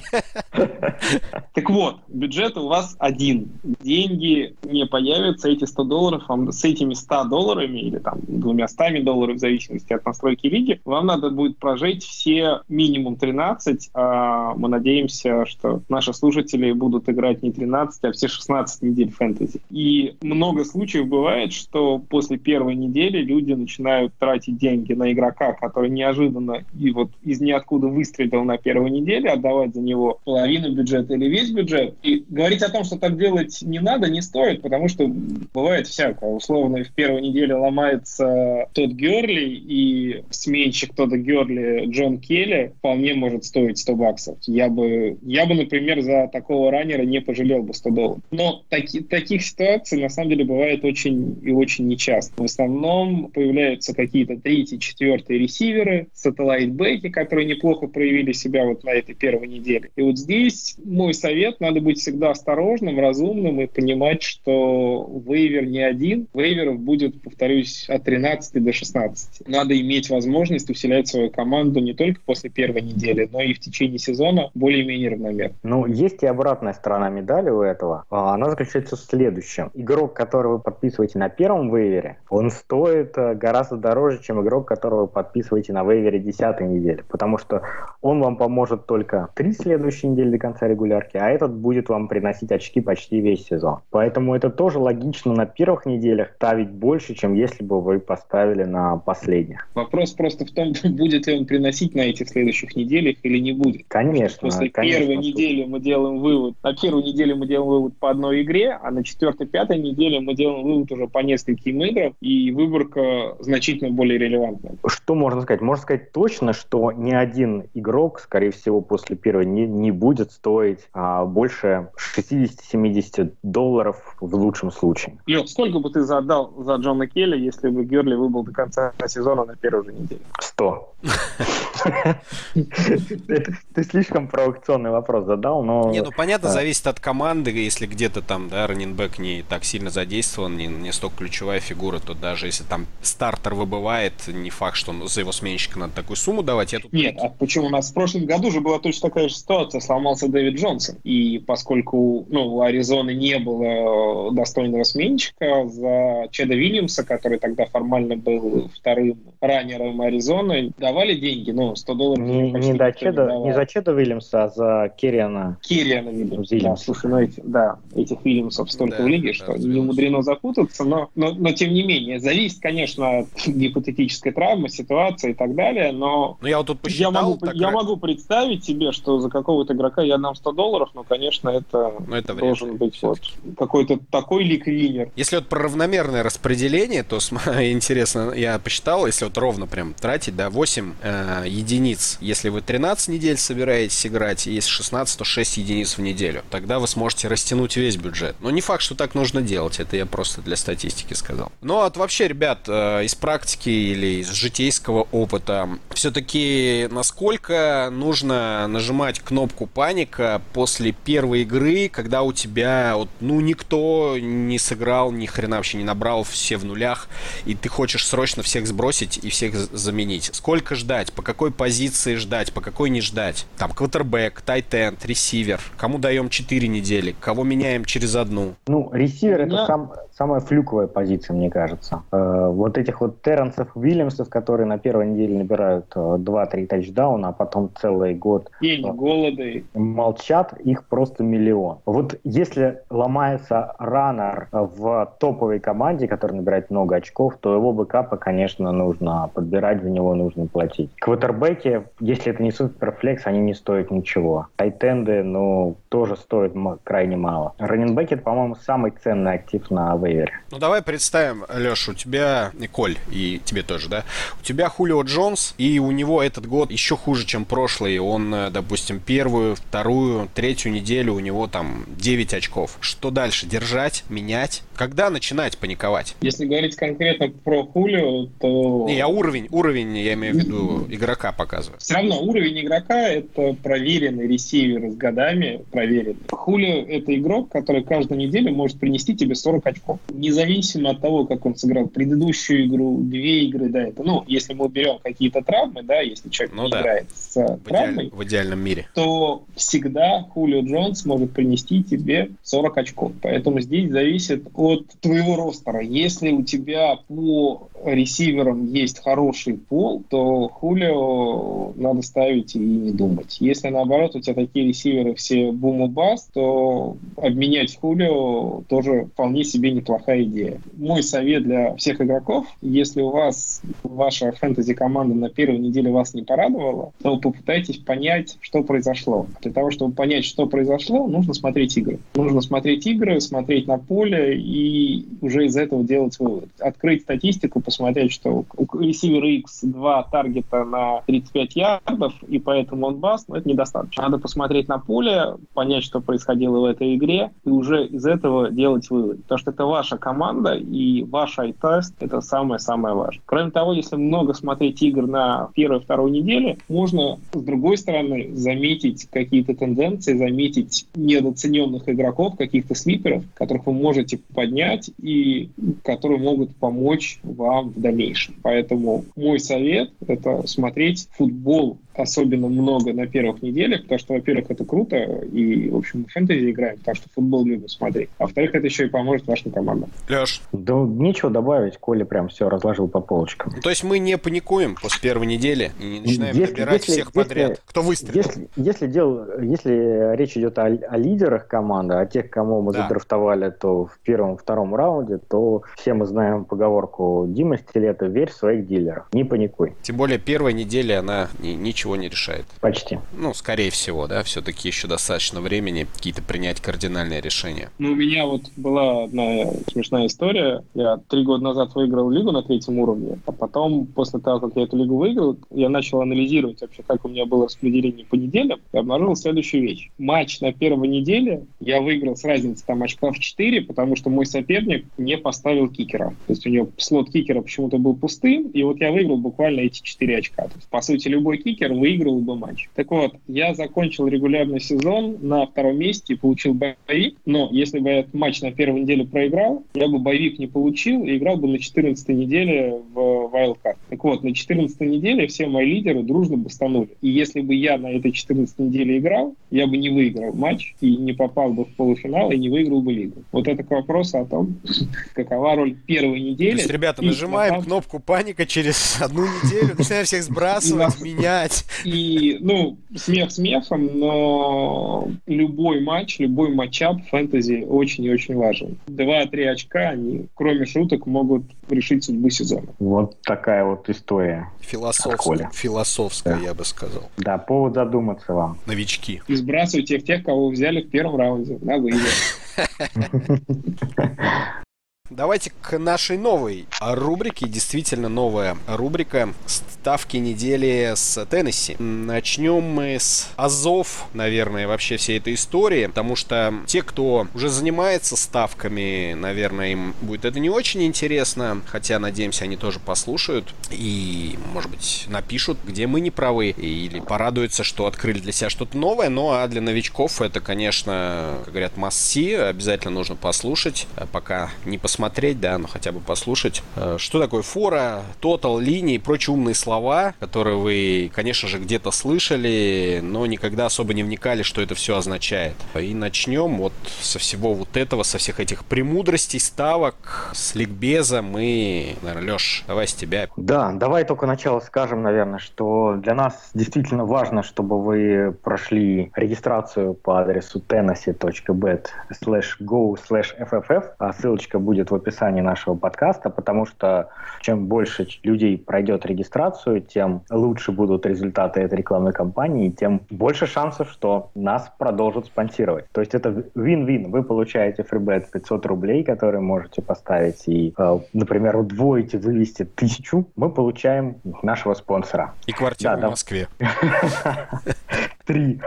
[SPEAKER 3] Так вот, бюджет у вас один. Деньги не появятся, эти 100 долларов, вам с этими 100 долларами или там двумя 100 долларов, в зависимости от настройки лиги, вам надо будет прожить все минимум 13, а мы надеемся, что наши слушатели будут играть не 13, а все 16 недель фэнтези. И много случаев бывает, что после первой недели люди начинают тратить деньги на игрока, который неожиданно и вот из ниоткуда выстрелил на первой неделе, отдавать за него половину бюджета или весь бюджет. И говорить о том, что так делать не надо, не стоит, потому что бывает всякое. Условно, в первой неделе ломается тот Герли, и сменщик Тодда Герли Джон Келли вполне может стоить 100 баксов. Я бы, я бы, например, за такого раннера не пожалел бы 100 долларов. Но таки, таких ситуаций, на самом деле, бывает очень и очень нечасто. В основном появляются какие-то третьи, четвертые ресиверы, сателлайт-бэки, которые неплохо проявили себя вот на этой первой неделе. И вот здесь мой совет, надо быть всегда осторожным, разумным и понимать, что вейвер не один. Вейверов будет, повторюсь, от 13 до 16. Надо иметь возможность усилять свою команду не только после первой недели, но и в течение сезона более-менее равномерно.
[SPEAKER 2] Ну, есть и обратная сторона медали у этого. А, она заключается в следующем. Игрок, который вы подписываете на первом вейвере, он стоит э, гораздо дороже, чем игрок, которого вы подписываете на вейвере 10 недели. Потому что он вам поможет только три следующие недели до конца регулярки, а этот будет вам приносить очки почти весь сезон. Поэтому это тоже логично на первых неделях ставить больше, чем если бы вы поставили на последних.
[SPEAKER 3] Вопрос просто в том, будет ли он приносить на этих следующих неделях или не будет.
[SPEAKER 2] Конечно.
[SPEAKER 3] После
[SPEAKER 2] конечно,
[SPEAKER 3] первой недели мы делаем вывод. На первой неделе мы делаем вывод по одной игре, а на четвертой-пятой неделе мы делаем вывод уже по нескольким играм, и выборка значительно более релевантная.
[SPEAKER 2] Что можно сказать? Можно сказать точно, что ни один игрок, скорее всего, после первой не, не будет стоить а, больше 60-70 долларов в лучшем случае.
[SPEAKER 3] Лех, сколько бы ты задал за Джона Келли, если бы Герли выбыл до конца сезона на первой же неделе?
[SPEAKER 2] 100. Ты слишком провокационный вопрос задал, но...
[SPEAKER 1] Не, ну понятно, зависит от команды, если где-то там, да, раненбэк не так сильно задействован, не, не столько ключевая фигура, то даже если там стартер выбывает, не факт, что за его сменщика надо такую сумму давать. Я тут...
[SPEAKER 3] Нет, а почему? У нас в прошлом году же была точно такая же ситуация, сломался Дэвид Джонсон, и поскольку ну, у Аризоны не было достойного сменщика, за Чеда Вильямса, который тогда формально был вторым раннером Аризоны, давали деньги, ну, 100 долларов.
[SPEAKER 2] Не, не, до Чеда, не, не за Чеда Вильямса, а за Кириана.
[SPEAKER 3] Кириана Вильямса. Вильямса. Да, слушай, ну эти, да, этих Вильямсов столько да, в лиге, да, что да, не мудрено запутаться, но, но, но тем не менее, зависит, конечно, от гипотетической травмы, ситуации и так далее, но
[SPEAKER 1] ну, я, вот тут посчитал,
[SPEAKER 3] я, могу, я могу представить себе, что за какого-то игрока я дам 100 долларов, но, конечно, это, но это должен быть вот какой-то такой ликвинер.
[SPEAKER 1] Если вот про равномерное распределение, то интересно, я посчитал, если вот ровно прям тратить, да, 8 э, единиц. Если вы 13 недель собираетесь играть, и если 16, то 6 единиц в неделю. Тогда вы сможете растянуть весь бюджет. Но не факт, что так нужно делать. Это я просто для статистики сказал. Но вот вообще, ребят, э, из практики или из житейского опыта, все-таки насколько нужно нажимать кнопку паника после первой игры, когда у тебя вот, ну, никто не сыграл, ни хрена вообще не набрал, все в нулях, и ты хочешь срочно всех сбросить и всех заменить. Сколько ждать? По какой позиции ждать? По какой не ждать? Там, квотербек, тайтенд, ресивер. Кому даем 4 недели? Кого меняем через одну?
[SPEAKER 2] Ну, ресивер это сам, самая флюковая позиция, мне кажется. Э, вот этих вот Терренсов, Уильямсов, которые на первой неделе набирают э, 2-3 тачдауна, а потом целый год
[SPEAKER 3] День э, голоды.
[SPEAKER 2] молчат, их просто миллион. Вот если ломается раннер в топовой команде, которая набирает много очков, то его бэкапа, конечно, нужно подбирать, в него нужно платить. Квотербеки, если это не суперфлекс, они не стоят ничего. Тайтенды, ну, тоже стоят крайне мало. Раненбеки, это, по-моему, самый ценный актив на вейвере.
[SPEAKER 1] Ну, давай представим, Леш, у тебя, Николь, и тебе тоже, да? У тебя Хулио Джонс, и у него этот год еще хуже, чем прошлый. Он, э, допустим, первую, вторую, третью неделю у него там 9 очков. Что дальше? Держать, менять? Когда начинать паниковать?
[SPEAKER 3] Если говорить конкретно про Хулио, то...
[SPEAKER 1] Не, я уровень, уровень, я имею в виду, игрока показываю.
[SPEAKER 3] Все равно уровень игрока — это проверенный ресивер с годами, проверенный. Хулио — это игрок, который каждую неделю может принести тебе 40 очков. Независимо от того, как он сыграл предыдущую игру, две игры до этого, ну, если мы берем какие-то травмы, да, если человек ну, не да. играет с в травмой,
[SPEAKER 1] идеаль, в идеальном мире,
[SPEAKER 3] то всегда Хулио Джонс может принести тебе 40 очков. Поэтому здесь зависит от твоего ростера. Если у тебя по ресиверам есть хороший пол, то Хулио надо ставить и не думать. Если наоборот у тебя такие ресиверы все бум и бас, то обменять Хулио тоже вполне себе неплохая идея. Мой совет для всех игроков, если у вас ваша фэнтези-команда на первой неделе вас не порадовала, то попытайтесь понять, что произошло. Для того, чтобы понять, что произошло, нужно смотреть игры. Нужно смотреть игры, смотреть на поле и уже из этого делать вывод. Открыть статистику, посмотреть, что у ресивера X два таргета на 35 ярдов, и поэтому он баст, но это недостаточно. Надо посмотреть на поле, понять, что происходило в этой игре, и уже из этого делать вывод. Потому что это ваша команда, и ваш ай-тест — это самое-самое важное. Кроме того, если много смотреть игр на первой-второй неделе, можно, с другой стороны, заметить какие-то тенденции, заметить недооцененных игроков, каких-то слиперов, которых вы можете поднять и которые могут помочь вам в дальнейшем. Поэтому мой совет — это смотреть футбол особенно много на первых неделях, потому что, во-первых, это круто, и, в общем, мы фэнтези играем, потому что футбол любим смотреть. А во-вторых, это еще и поможет вашим командам.
[SPEAKER 1] Леш?
[SPEAKER 2] Да нечего добавить, Коля прям все разложил по полочкам.
[SPEAKER 1] Ну, то есть мы не паникуем после первой недели и не начинаем если, набирать если, всех если, подряд, кто выстрелил.
[SPEAKER 2] Если, если, дел, если речь идет о, о лидерах команды, о тех, кому мы да. задрафтовали, то в первом-втором раунде, то все мы знаем поговорку Дима Стилета, верь в своих дилеров, не паникуй.
[SPEAKER 1] Тем более первая неделя, она ничего ничего не решает.
[SPEAKER 2] Почти.
[SPEAKER 1] Ну, скорее всего, да, все-таки еще достаточно времени какие-то принять кардинальные решения.
[SPEAKER 3] Ну, у меня вот была одна смешная история. Я три года назад выиграл лигу на третьем уровне, а потом, после того, как я эту лигу выиграл, я начал анализировать вообще, как у меня было распределение по неделям, и обнаружил следующую вещь. Матч на первой неделе я выиграл с разницей там очков 4, потому что мой соперник не поставил кикера. То есть у него слот кикера почему-то был пустым, и вот я выиграл буквально эти 4 очка. То есть, по сути, любой кикер выиграл бы матч. Так вот, я закончил регулярный сезон на втором месте и получил боевик, но если бы я этот матч на первой неделе проиграл, я бы боевик не получил и играл бы на 14 неделе в Wildcard. Так вот, на 14 неделе все мои лидеры дружно бы станули. И если бы я на этой 14 неделе играл, я бы не выиграл матч и не попал бы в полуфинал и не выиграл бы лигу. Вот это к вопросу о том, какова роль первой недели. То
[SPEAKER 1] есть, ребята, нажимаем попал... кнопку паника через одну неделю, начинаем всех сбрасывать, менять.
[SPEAKER 3] И, ну, смех смехом, но любой матч, любой матчап фэнтези очень и очень важен. Два-три очка, они, кроме шуток, могут решить судьбу сезона.
[SPEAKER 2] Вот такая вот история.
[SPEAKER 1] Философская, философская да. я бы сказал.
[SPEAKER 2] Да, повод задуматься вам.
[SPEAKER 1] Новички.
[SPEAKER 3] И сбрасывайте тех, кого взяли в первом раунде на выезд.
[SPEAKER 1] Давайте к нашей новой рубрике. Действительно новая рубрика «Ставки недели с Теннесси». Начнем мы с Азов, наверное, вообще всей этой истории, потому что те, кто уже занимается ставками, наверное, им будет это не очень интересно, хотя, надеемся, они тоже послушают и, может быть, напишут, где мы не правы, или порадуются, что открыли для себя что-то новое. Ну, а для новичков это, конечно, как говорят, масси, обязательно нужно послушать, пока не посмотрели посмотреть, да, но хотя бы послушать. Э, что такое фора, тотал, линии и прочие умные слова, которые вы, конечно же, где-то слышали, но никогда особо не вникали, что это все означает. И начнем вот со всего вот этого, со всех этих премудростей, ставок, с ликбеза мы... Наверное, Леш, давай с тебя.
[SPEAKER 2] Да, давай только начало скажем, наверное, что для нас действительно важно, чтобы вы прошли регистрацию по адресу tennessee.bet slash go slash fff, а ссылочка будет будет в описании нашего подкаста, потому что чем больше людей пройдет регистрацию, тем лучше будут результаты этой рекламной кампании, тем больше шансов, что нас продолжат спонсировать. То есть это вин-вин. Вы получаете фрибет 500 рублей, которые можете поставить и, э, например, удвоить вывести тысячу. Мы получаем нашего спонсора.
[SPEAKER 1] И квартиру да, в Москве.
[SPEAKER 2] Три.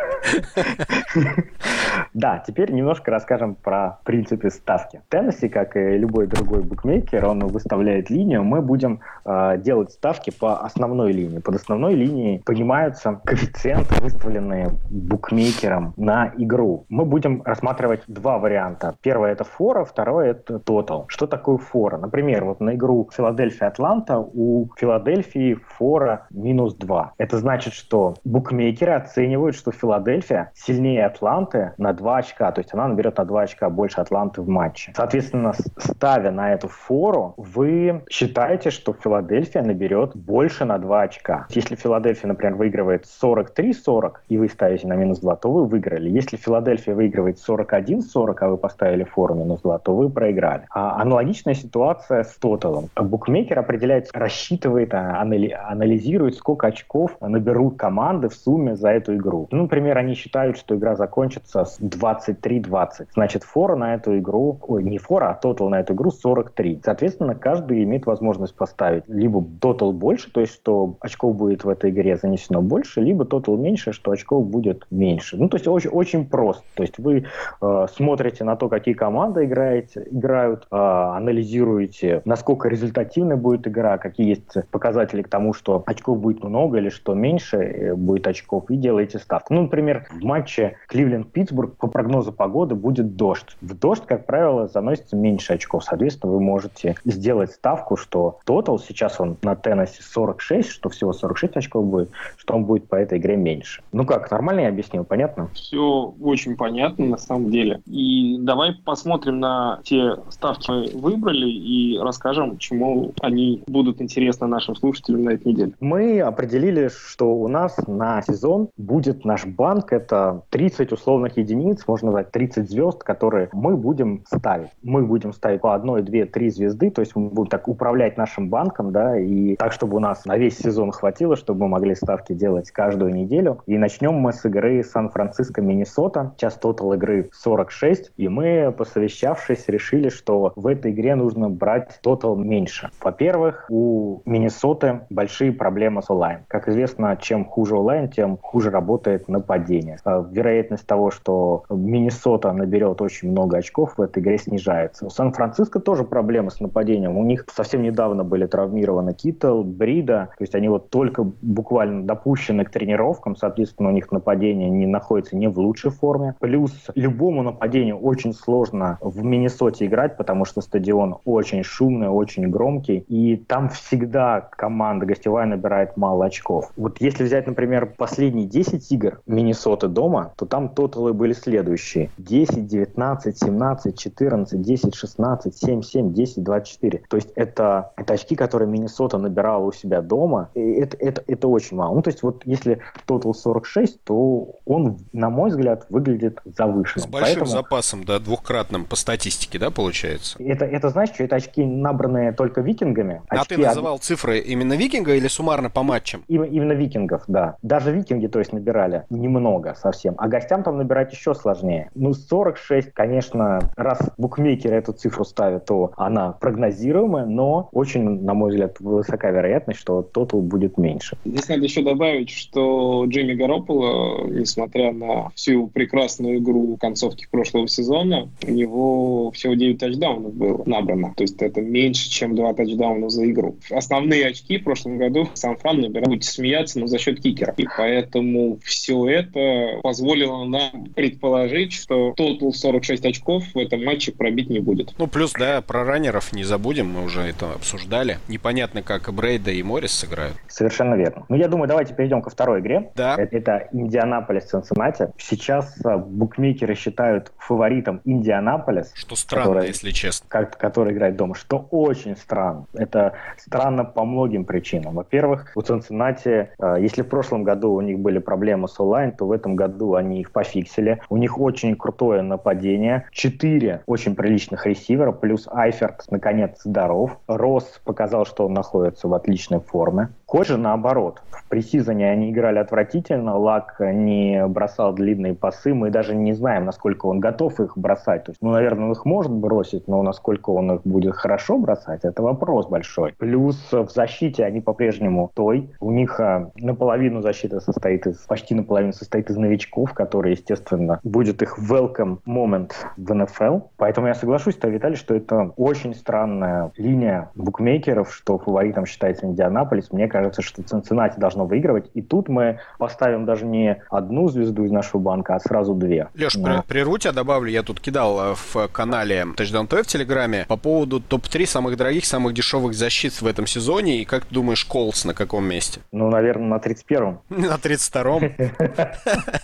[SPEAKER 2] Да, теперь немножко расскажем про принципы ставки. Теннесси, как и любой другой букмекер, он выставляет линию. Мы будем э, делать ставки по основной линии. Под основной линией понимаются коэффициенты, выставленные букмекером на игру. Мы будем рассматривать два варианта. Первое это фора, второе это тотал. Что такое фора? Например, вот на игру Филадельфия-Атланта у Филадельфии фора минус 2. Это значит, что букмекеры оценивают, что Филадельфия сильнее Атланты на 2 очка, то есть она наберет на 2 очка больше Атланты в матче. Соответственно, ставя на эту фору, вы считаете, что Филадельфия наберет больше на 2 очка. Если Филадельфия, например, выигрывает 43-40, и вы ставите на минус 2, то вы выиграли. Если Филадельфия выигрывает 41-40, а вы поставили фору минус 2, то вы проиграли. А аналогичная ситуация с тоталом. Букмекер определяет, рассчитывает, а, анализирует, сколько очков наберут команды в сумме за эту игру. Ну, например, они считают, что игра закончится с 23-20. Значит, фора на эту игру, ой, не фора, а тотал на эту игру 43. Соответственно, каждый имеет возможность поставить либо тотал больше, то есть что очков будет в этой игре занесено больше, либо тотал меньше, что очков будет меньше. Ну, то есть очень, очень просто. То есть вы э, смотрите на то, какие команды играете, играют, э, анализируете, насколько результативной будет игра, какие есть показатели к тому, что очков будет много или что меньше э, будет очков, и делаете ставку. Ну, например, в матче Кливленд-Питтсбург по прогнозу погоды будет дождь. В дождь, как правило, заносится меньше очков. Соответственно, вы можете сделать ставку, что тотал, сейчас он на Теннессе 46, что всего 46 очков будет, что он будет по этой игре меньше. Ну как, нормально я объяснил, понятно?
[SPEAKER 3] Все очень понятно на самом деле. И давай посмотрим на те ставки, мы выбрали, и расскажем, чему они будут интересны нашим слушателям на этой неделе.
[SPEAKER 2] Мы определили, что у нас на сезон будет наш банк, это 30 условных единиц можно назвать 30 звезд, которые мы будем ставить. Мы будем ставить по одной, две, три звезды, то есть мы будем так управлять нашим банком, да, и так, чтобы у нас на весь сезон хватило, чтобы мы могли ставки делать каждую неделю. И начнем мы с игры Сан-Франциско, Миннесота. Сейчас тотал игры 46, и мы, посовещавшись, решили, что в этой игре нужно брать тотал меньше. Во-первых, у Миннесоты большие проблемы с онлайн. Как известно, чем хуже онлайн, тем хуже работает нападение. А вероятность того, что Миннесота наберет очень много очков в этой игре, снижается. У Сан-Франциско тоже проблемы с нападением. У них совсем недавно были травмированы Китл, Брида, то есть они вот только буквально допущены к тренировкам, соответственно, у них нападение не находится не в лучшей форме. Плюс любому нападению очень сложно в Миннесоте играть, потому что стадион очень шумный, очень громкий, и там всегда команда гостевая набирает мало очков. Вот если взять, например, последние 10 игр Миннесоты дома, то там тоталы были следующие. 10, 19, 17, 14, 10, 16, 7, 7, 10, 24. То есть это, это очки, которые Миннесота набирала у себя дома. Это, это, это очень мало. Ну, то есть вот если тотал 46, то он, на мой взгляд, выглядит завышенным.
[SPEAKER 1] С большим Поэтому... запасом, да, двухкратным по статистике, да, получается?
[SPEAKER 2] Это, это значит, что это очки, набранные только викингами.
[SPEAKER 1] А
[SPEAKER 2] очки
[SPEAKER 1] ты называл од... цифры именно викинга или суммарно по матчам?
[SPEAKER 2] Именно, именно викингов, да. Даже викинги, то есть, набирали немного совсем. А гостям там набирать еще сложнее. Ну, 46, конечно, раз букмекеры эту цифру ставят, то она прогнозируемая, но очень, на мой взгляд, высока вероятность, что тотал будет меньше.
[SPEAKER 3] Здесь надо еще добавить, что Джимми Гарополо, несмотря на всю прекрасную игру концовки прошлого сезона, у него всего 9 тачдаунов было набрано. То есть это меньше, чем 2 тачдауна за игру. Основные очки в прошлом году Сан-Фран набирал, будете смеяться, но за счет кикера. И поэтому все это позволило нам предположить, предположить, что тотал 46 очков в этом матче пробить не будет.
[SPEAKER 1] Ну, плюс, да, про раннеров не забудем, мы уже это обсуждали. Непонятно, как Брейда и Моррис сыграют.
[SPEAKER 2] Совершенно верно. Ну, я думаю, давайте перейдем ко второй игре.
[SPEAKER 1] Да.
[SPEAKER 2] Это, Индианаполис Цинциннати. Сейчас а, букмекеры считают фаворитом Индианаполис.
[SPEAKER 1] Что странно, который, если честно.
[SPEAKER 2] Как, который играет дома. Что очень странно. Это странно по многим причинам. Во-первых, у Цинциннати, а, если в прошлом году у них были проблемы с онлайн, то в этом году они их пофиксили. У них очень крутое нападение. Четыре очень приличных ресивера, плюс Айферт, наконец, здоров. Росс показал, что он находится в отличной форме. Хуже наоборот. В пресизоне они играли отвратительно, Лак не бросал длинные пасы, мы даже не знаем, насколько он готов их бросать. То есть, ну, наверное, он их может бросить, но насколько он их будет хорошо бросать, это вопрос большой. Плюс в защите они по-прежнему той. У них а, наполовину защита состоит из, почти наполовину состоит из новичков, которые, естественно, будет их welcome moment в НФЛ. Поэтому я соглашусь тобой, Виталий, что это очень странная линия букмекеров, что фаворитом считается Индианаполис. Мне кажется, что Цинциннати должно выигрывать. И тут мы поставим даже не одну звезду из нашего банка, а сразу две.
[SPEAKER 1] Леш, на... прерву тебя, добавлю. Я тут кидал э, в канале Touchdown TV в Телеграме по поводу топ-3 самых дорогих, самых дешевых защит в этом сезоне. И как ты думаешь, Колс на каком месте?
[SPEAKER 2] Ну, наверное, на 31-м.
[SPEAKER 1] На 32-м?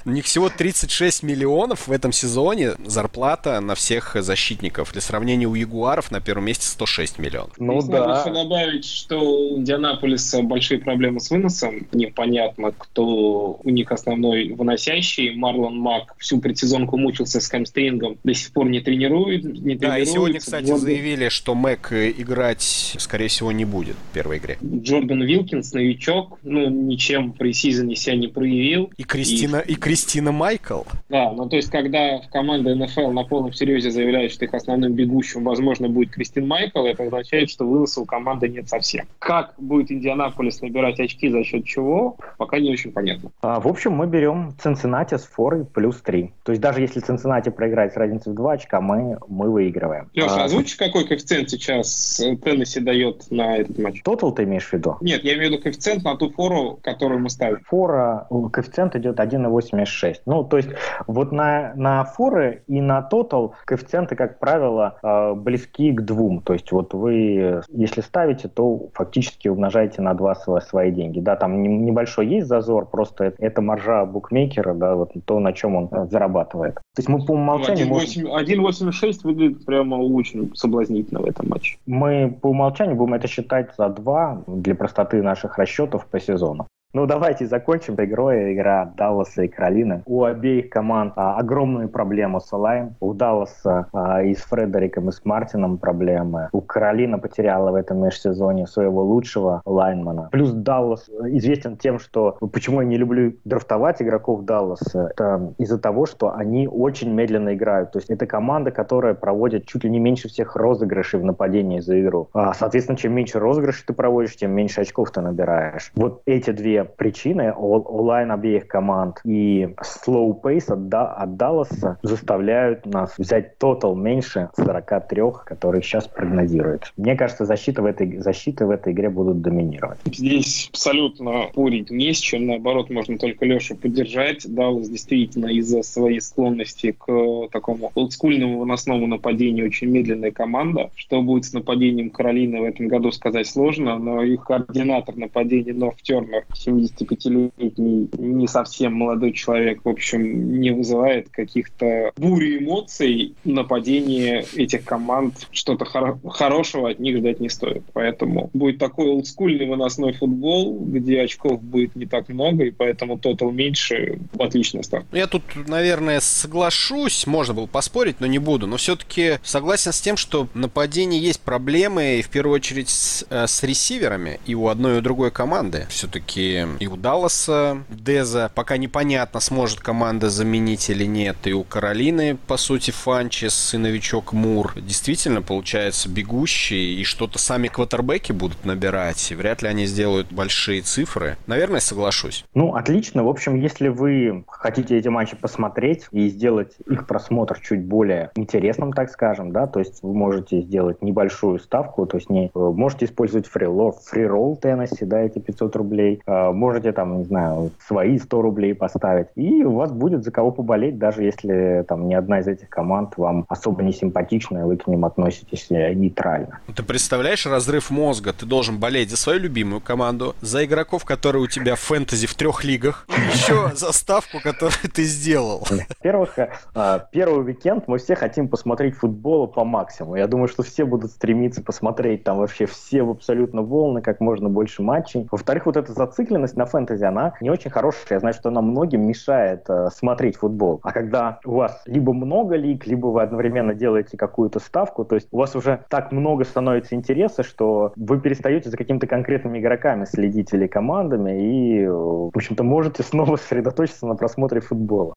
[SPEAKER 1] У них всего 36 миллионов в этом сезоне зарплата на всех защитников. Для сравнения, у Ягуаров на первом месте 106 миллионов.
[SPEAKER 3] Ну Здесь да. Надо еще добавить, что у Индианаполиса большие проблемы с выносом. Непонятно, кто у них основной выносящий. Марлон Мак всю предсезонку мучился с хамстрингом, до сих пор не тренирует. Не
[SPEAKER 1] да, и сегодня, кстати, Джордан... заявили, что Мэг играть, скорее всего, не будет в первой игре.
[SPEAKER 3] Джордан Вилкинс, новичок, ну, ничем при сезоне себя не проявил.
[SPEAKER 1] И Кристина, и, и Кристина Майкл.
[SPEAKER 3] Да, ну то есть, когда в команде НФЛ на полном серьезе заявляют, что их основным бегущим, возможно, будет Кристин Майкл, это означает, что выноса у команды нет совсем. Как будет Индианаполис набирать очки за счет чего, пока не очень понятно.
[SPEAKER 2] А, в общем, мы берем Цинциннати с форой плюс 3. То есть даже если Цинциннати проиграет с разницей в 2 очка, мы, мы выигрываем.
[SPEAKER 3] Леша, а... озвучишь, какой коэффициент сейчас Теннесси дает на этот матч?
[SPEAKER 2] Тотал ты имеешь в виду?
[SPEAKER 3] Нет, я имею в виду коэффициент на ту фору, которую мы ставим.
[SPEAKER 2] Фора, коэффициент идет 1,86. Ну, то есть вот на, на форы и на тотал коэффициенты, как правило, э, близки к двум. То есть вот вы, если ставите, то фактически умножаете на два свои деньги. Да, там небольшой есть зазор, просто это маржа букмекера, да, вот то, на чем он э, зарабатывает. То есть мы по умолчанию...
[SPEAKER 3] 1,86 можем... выглядит прямо очень соблазнительно в этом матче.
[SPEAKER 2] Мы по умолчанию будем это считать за два для простоты наших расчетов по сезону. Ну, давайте закончим игрой. Игра Далласа и Каролины. У обеих команд а, огромные проблемы с онлайн. У Далласа а, и с Фредериком, и с Мартином проблемы. У Каролина потеряла в этом межсезоне своего лучшего лайнмана. Плюс Даллас известен тем, что... Почему я не люблю драфтовать игроков Далласа? Это из-за того, что они очень медленно играют. То есть это команда, которая проводит чуть ли не меньше всех розыгрышей в нападении за игру. А, соответственно, чем меньше розыгрышей ты проводишь, тем меньше очков ты набираешь. Вот эти две причины онлайн обеих команд и slow pace от, от заставляют нас взять тотал меньше 43, который сейчас прогнозирует. Мне кажется, защита в этой, защиты в этой игре будут доминировать.
[SPEAKER 3] Здесь абсолютно спорить не с чем. Наоборот, можно только Лешу поддержать. Даллас действительно из-за своей склонности к такому олдскульному выносному нападению очень медленная команда. Что будет с нападением Каролины в этом году сказать сложно, но их координатор нападения Норф Тернер 75-летний, не совсем молодой человек, в общем, не вызывает каких-то бури эмоций. Нападение этих команд, что-то хор- хорошего от них ждать не стоит. Поэтому будет такой олдскульный выносной футбол, где очков будет не так много, и поэтому тотал меньше. Отличная ставка.
[SPEAKER 1] Я тут, наверное, соглашусь. Можно было поспорить, но не буду. Но все-таки согласен с тем, что нападение есть проблемы, и в первую очередь с, э, с ресиверами и у одной и у другой команды. Все-таки и у Далласа Деза. Пока непонятно, сможет команда заменить или нет. И у Каролины, по сути, Фанчес и новичок Мур действительно, получается, бегущие. И что-то сами квотербеки будут набирать. И вряд ли они сделают большие цифры. Наверное, соглашусь.
[SPEAKER 2] Ну, отлично. В общем, если вы хотите эти матчи посмотреть и сделать их просмотр чуть более интересным, так скажем, да, то есть вы можете сделать небольшую ставку, то есть не можете использовать фриролл, фриролл Теннесси, да, эти 500 рублей, а, можете там, не знаю, свои 100 рублей поставить, и у вас будет за кого поболеть, даже если там ни одна из этих команд вам особо не симпатична, и вы к ним относитесь э, нейтрально.
[SPEAKER 1] Ты представляешь разрыв мозга? Ты должен болеть за свою любимую команду, за игроков, которые у тебя в фэнтези в трех лигах, еще за ставку, которую ты сделал.
[SPEAKER 2] Во-первых, э, первый уикенд мы все хотим посмотреть футбол по максимуму. Я думаю, что все будут стремиться посмотреть там вообще все абсолютно волны, как можно больше матчей. Во-вторых, вот эта зацикленность зацикленность на фэнтези, она не очень хорошая. Я знаю, что она многим мешает э, смотреть футбол. А когда у вас либо много лиг, либо вы одновременно делаете какую-то ставку, то есть у вас уже так много становится интереса, что вы перестаете за какими-то конкретными игроками следить или командами и, в общем-то, можете снова сосредоточиться на просмотре футбола.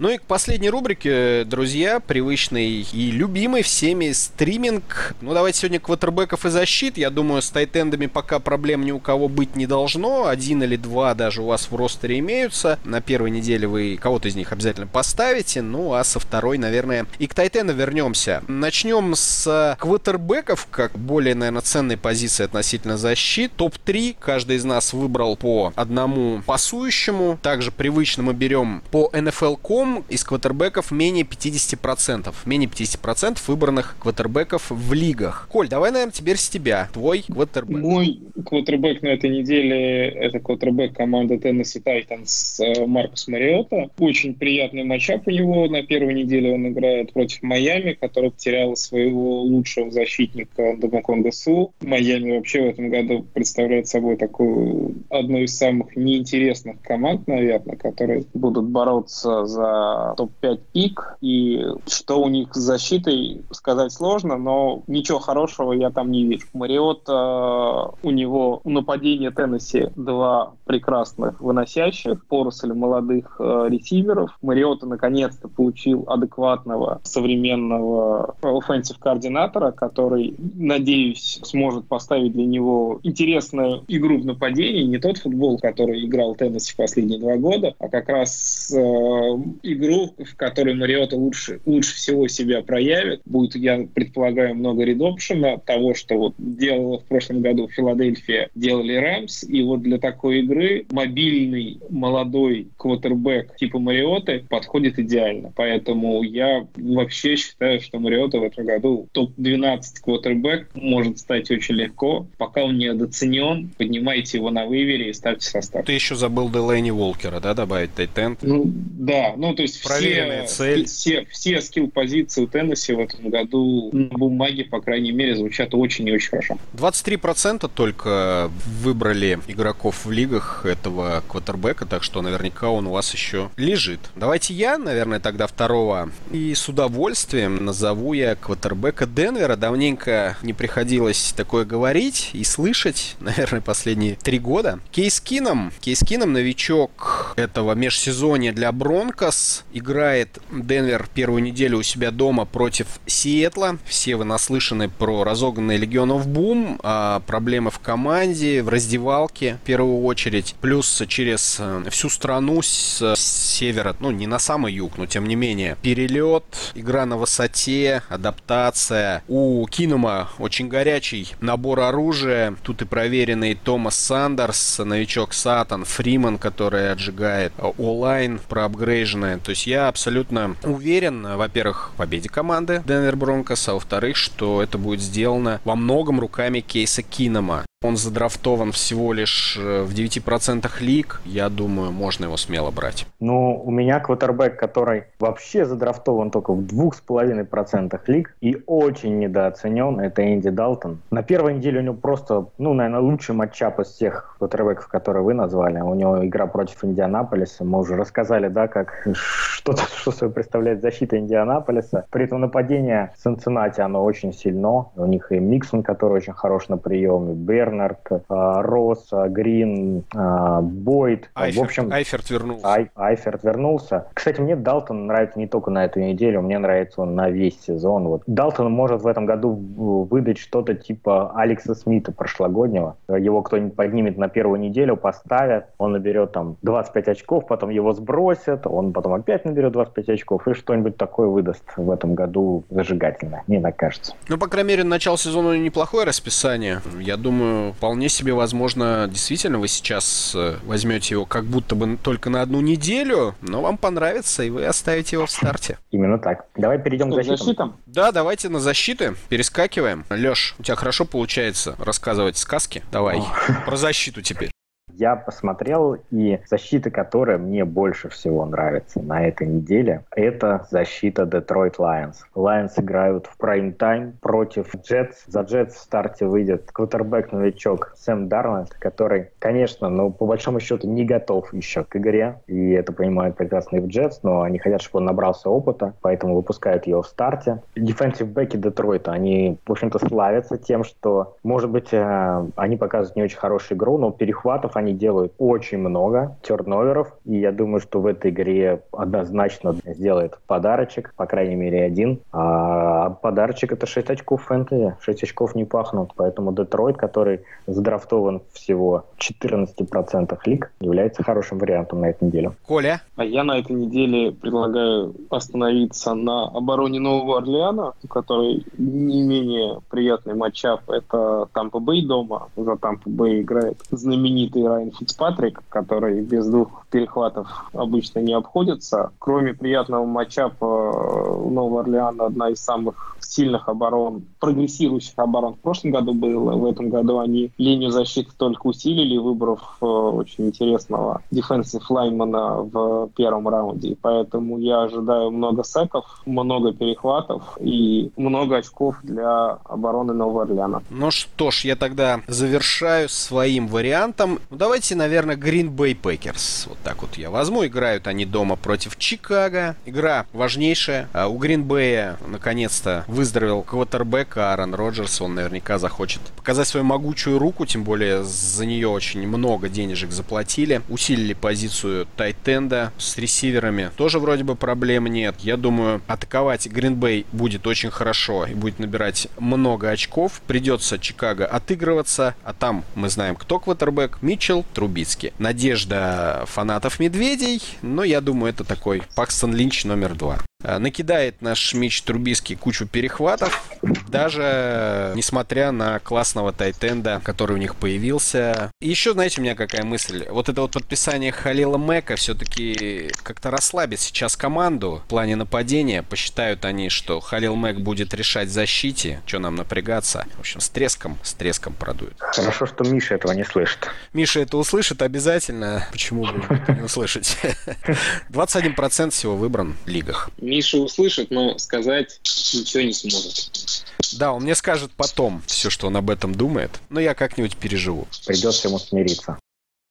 [SPEAKER 1] Ну и к последней рубрике, друзья, привычный и любимый всеми стриминг. Ну, давайте сегодня квотербеков и защит. Я думаю, с тайтендами пока проблем ни у кого быть не должно. Один или два даже у вас в ростере имеются. На первой неделе вы кого-то из них обязательно поставите. Ну, а со второй, наверное, и к тайтенду вернемся. Начнем с квотербеков, как более, наверное, ценной позиции относительно защит. Топ-3 каждый из нас выбрал по одному пасующему. Также привычно мы берем по NFL.com из квотербеков менее 50%. Менее 50% выбранных квотербеков в лигах. Коль, давай, наверное, теперь с тебя. Твой квотербек.
[SPEAKER 3] Мой квотербек на этой неделе это квотербек команды Tennessee Titans э, Маркус Мариота. Очень приятный матчап у него. На первой неделе он играет против Майами, который потерял своего лучшего защитника Дамаконга Су. Майами вообще в этом году представляет собой такую одну из самых неинтересных команд, наверное, которые будут бороться за топ-5 пик, и что у них с защитой сказать сложно, но ничего хорошего я там не вижу. Мариота, у него у нападения Теннесси два прекрасных выносящих, поросль молодых э, ресиверов. Мариота наконец-то получил адекватного современного offensive координатора, который, надеюсь, сможет поставить для него интересную игру в нападении, не тот футбол, который играл Теннесси в последние два года, а как раз э, игру, в которой Мариота лучше, лучше всего себя проявит. Будет, я предполагаю, много read option а того, что вот делала в прошлом году Филадельфия, делали Рэмс. И вот для такой игры мобильный молодой квотербек типа Мариоты подходит идеально. Поэтому я вообще считаю, что Мариота в этом году топ-12 квотербек может стать очень легко. Пока он не недооценен, поднимайте его на waiver е и ставьте в состав.
[SPEAKER 1] Ты еще забыл Делейни Волкера, да, добавить Тайтенд?
[SPEAKER 3] Ну, да, ну то есть
[SPEAKER 1] Проверенная все, цель.
[SPEAKER 3] все, все скилл-позиции у Теннесси в этом году на бумаге, по крайней мере, звучат очень и очень хорошо.
[SPEAKER 1] 23% только выбрали игроков в лигах этого квотербека, так что наверняка он у вас еще лежит. Давайте я, наверное, тогда второго. И с удовольствием назову я квотербека Денвера. Давненько не приходилось такое говорить и слышать, наверное, последние три года. Кейс Кином. Кейс Кином новичок этого межсезонья для Бронкос играет Денвер первую неделю у себя дома против Сиэтла. Все вы наслышаны про разогнанный Легионов Бум, а проблемы в команде, в раздевалке в первую очередь. Плюс через э, всю страну с севера, ну не на самый юг, но тем не менее. Перелет, игра на высоте, адаптация. У Кинома очень горячий набор оружия. Тут и проверенный Томас Сандерс, новичок Сатан, Фриман, который отжигает, онлайн проапгрейженная то есть я абсолютно уверен, во-первых, в победе команды Денвер Бронкос, а во-вторых, что это будет сделано во многом руками Кейса Кинома. Он задрафтован всего лишь э, в 9% лиг. Я думаю, можно его смело брать.
[SPEAKER 2] Ну, у меня квотербек, который вообще задрафтован только в 2,5% лиг и очень недооценен, это Энди Далтон. На первой неделе у него просто, ну, наверное, лучший матчап из всех квотербеков, которые вы назвали. У него игра против Индианаполиса. Мы уже рассказали, да, как что-то, что собой представляет защита Индианаполиса. При этом нападение Цинциннати, оно очень сильно. У них и Миксон, который очень хорош на приеме, Бер Бернард, а, Росс, а, Грин, а, Бойд.
[SPEAKER 1] Айферт, в общем, Айферт вернулся.
[SPEAKER 2] Ай, Айферт вернулся. Кстати, мне Далтон нравится не только на эту неделю, мне нравится он на весь сезон. Вот. Далтон может в этом году выдать что-то типа Алекса Смита прошлогоднего. Его кто-нибудь поднимет на первую неделю, поставят, он наберет там 25 очков, потом его сбросят, он потом опять наберет 25 очков и что-нибудь такое выдаст в этом году зажигательно, мне так кажется.
[SPEAKER 1] Ну, по крайней мере, начало сезона неплохое расписание. Я думаю, вполне себе возможно, действительно, вы сейчас э, возьмете его как будто бы только на одну неделю, но вам понравится, и вы оставите его в старте.
[SPEAKER 2] Именно так. Давай перейдем к защитам. защитам.
[SPEAKER 1] Да, давайте на защиты. Перескакиваем. Леш, у тебя хорошо получается рассказывать сказки. Давай, про защиту теперь
[SPEAKER 2] я посмотрел, и защита, которая мне больше всего нравится на этой неделе, это защита Detroit Lions. Lions играют в прайм-тайм против Jets. За Jets в старте выйдет квотербек-новичок Сэм Дарнольд, который, конечно, ну, по большому счету не готов еще к игре, и это понимают прекрасно и в Jets, но они хотят, чтобы он набрался опыта, поэтому выпускают его в старте. Дефенсив беки Детройта, они, в общем-то, славятся тем, что, может быть, э, они показывают не очень хорошую игру, но перехватов они они делают очень много терноверов, и я думаю, что в этой игре однозначно сделает подарочек, по крайней мере один. А подарочек это 6 очков фэнтези, 6 очков не пахнут, поэтому Детройт, который задрафтован всего 14% лиг, является хорошим вариантом на эту неделю.
[SPEAKER 1] Коля?
[SPEAKER 3] А я на этой неделе предлагаю остановиться на обороне Нового Орлеана, у которой не менее приятный матчап. Это Тампа Бэй дома. За Тампа Бэй играет знаменитый Райан Фицпатрик, который без двух перехватов обычно не обходится. Кроме приятного матчапа у Нового Орлеана одна из самых сильных оборон, прогрессирующих оборон в прошлом году было. В этом году они линию защиты только усилили, выбрав э, очень интересного дефенсив лаймана в первом раунде. Поэтому я ожидаю много секов, много перехватов и много очков для обороны Нового Орлеана.
[SPEAKER 1] Ну что ж, я тогда завершаю своим вариантом. Давайте, наверное, Green Bay Packers. Вот так вот я возьму. Играют они дома против Чикаго. Игра важнейшая. А у Green Bay наконец-то выздоровел квотербек Аарон Роджерс. Он наверняка захочет показать свою могучую руку, тем более за нее очень много денежек заплатили. Усилили позицию Тайтенда с ресиверами. Тоже вроде бы проблем нет. Я думаю, атаковать Гринбей будет очень хорошо и будет набирать много очков. Придется Чикаго отыгрываться, а там мы знаем, кто квотербек. Митчелл, Трубицкий. Надежда фанатов Медведей, но я думаю, это такой Пакстон Линч номер два. Э, накидает наш Мич Трубиский кучу перехватов, даже несмотря на классного тайтенда, который у них появился. И еще, знаете, у меня какая мысль? Вот это вот подписание Халила Мэка все-таки как-то расслабит сейчас команду в плане нападения. Посчитают они, что Халил Мэк будет решать в защите. Что нам напрягаться? В общем, с треском, с треском продует.
[SPEAKER 2] Хорошо, что Миша этого не слышит.
[SPEAKER 1] Миша это услышит обязательно. Почему бы это не услышать? 21% всего выбран в лигах.
[SPEAKER 3] Миша услышит, но сказать ничего не сможет.
[SPEAKER 1] Да, он мне скажет потом все, что он об этом думает, но я как-нибудь переживу.
[SPEAKER 2] Придется ему смириться.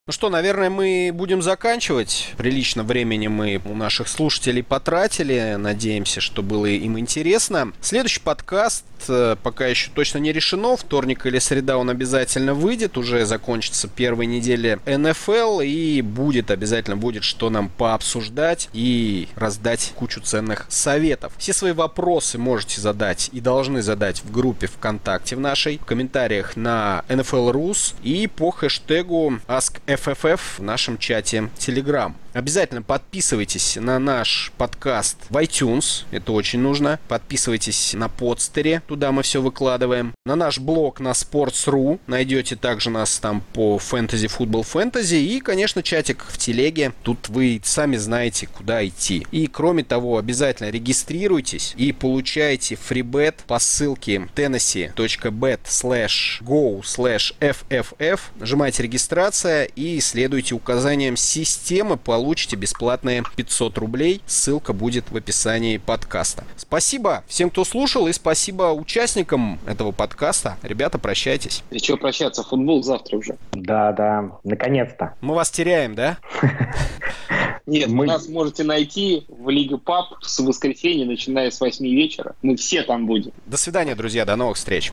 [SPEAKER 1] Ну что, наверное, мы будем заканчивать. Прилично времени мы у наших слушателей потратили. Надеемся, что было им интересно. Следующий подкаст э, пока еще точно не решено. Вторник или среда он обязательно выйдет. Уже закончится первой неделе НФЛ. И будет, обязательно будет, что нам пообсуждать и раздать кучу ценных советов. Все свои вопросы можете задать и должны задать в группе ВКонтакте в нашей, в комментариях на NFL Rus и по хэштегу AskFM FFF в нашем чате Telegram. Обязательно подписывайтесь на наш подкаст в iTunes, это очень нужно. Подписывайтесь на подстере, туда мы все выкладываем. На наш блог на Sports.ru найдете также нас там по Fantasy Football Fantasy. И, конечно, чатик в телеге. Тут вы сами знаете, куда идти. И, кроме того, обязательно регистрируйтесь и получайте фрибет по ссылке tennessee.bet slash go slash fff. Нажимайте регистрация и следуйте указаниям системы по получите бесплатные 500 рублей. Ссылка будет в описании подкаста. Спасибо всем, кто слушал, и спасибо участникам этого подкаста. Ребята, прощайтесь.
[SPEAKER 3] И что прощаться? Футбол завтра уже.
[SPEAKER 2] Да, да, наконец-то.
[SPEAKER 1] Мы вас теряем, да?
[SPEAKER 3] Нет, мы... нас можете найти в Лига Пап с воскресенья, начиная с 8 вечера. Мы все там будем.
[SPEAKER 1] До свидания, друзья, до новых встреч.